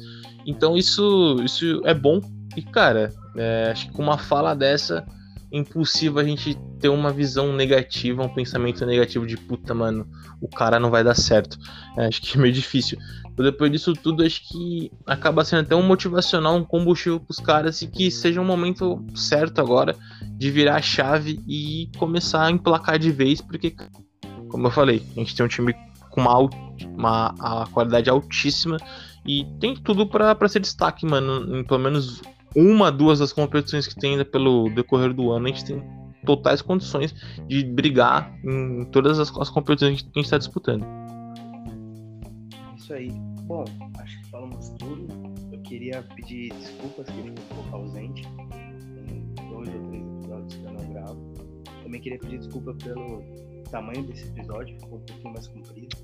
Então, isso, isso é bom. E, cara, é, acho que com uma fala dessa, impossível a gente ter uma visão negativa, um pensamento negativo de puta, mano, o cara não vai dar certo. É, acho que é meio difícil. Depois disso tudo, acho que acaba sendo até um motivacional, um combustível pros caras e que seja um momento certo agora de virar a chave e começar a emplacar de vez, porque, como eu falei, a gente tem um time com uma, uma, uma qualidade altíssima e tem tudo para ser destaque, mano. Em pelo menos uma, duas das competições que tem ainda pelo decorrer do ano, a gente tem totais condições de brigar em todas as, as competições que a gente está disputando. Isso aí. Bom, acho que falamos tudo. Eu queria pedir desculpas que eu fiquei um pouco ausente. Tem dois ou três episódios que eu não gravo. Também queria pedir desculpa pelo tamanho desse episódio, ficou um pouquinho mais comprido.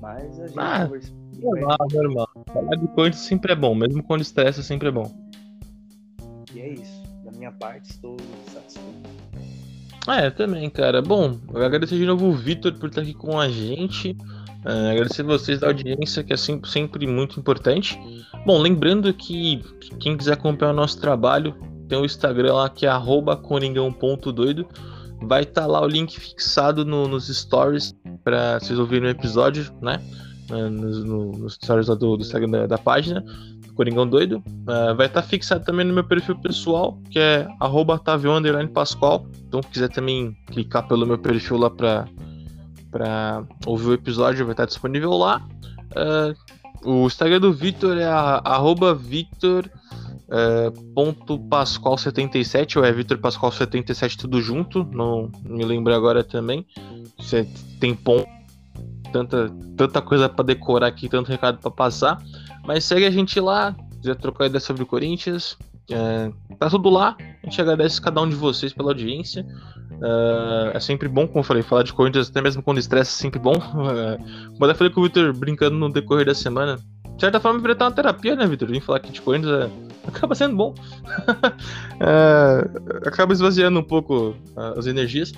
Mas a gente ah, conversou. Normal, normal. Falar de coisas sempre é bom, mesmo quando estressa sempre é bom. E é isso. Da minha parte, estou satisfeito. É, também, cara. Bom, eu agradecer de novo o Vitor por estar aqui com a gente. Uh, agradecer vocês da audiência, que é sempre, muito importante. Bom, lembrando que quem quiser acompanhar o nosso trabalho, tem o Instagram lá que é coringão.doido. Vai estar tá lá o link fixado no, nos stories para vocês ouvirem o episódio, né? Uh, nos, no, nos stories lá do, do Instagram da, da página. Coringão Doido. Uh, vai estar tá fixado também no meu perfil pessoal, que é Pascoal. Então, se quiser também clicar pelo meu perfil lá para para ouvir o episódio, vai estar disponível lá. Uh, o Instagram do Victor é arroba Victor uh, Pascoal 77 ou é Victor Pascoal 77 tudo junto, não me lembro agora também. Você tem ponto, tanta, tanta coisa para decorar aqui, tanto recado para passar. Mas segue a gente lá, quiser trocar ideia sobre o Corinthians. É, tá tudo lá. A gente agradece cada um de vocês pela audiência. É, é sempre bom, como eu falei, falar de Corinthians, até mesmo quando estressa, é sempre bom. É, como eu falei com o Victor brincando no decorrer da semana. De certa forma, vira uma terapia, né, Victor? Vim falar aqui de Corinthians é, acaba sendo bom. é, acaba esvaziando um pouco as energias.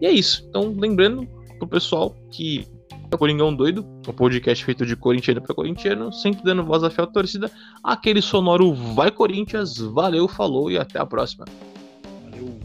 E é isso. Então, lembrando pro pessoal que o Coringão Doido, um podcast feito de corintiano para corintiano, sempre dando voz à fiel torcida, aquele sonoro Vai Corinthians, valeu, falou e até a próxima. Valeu.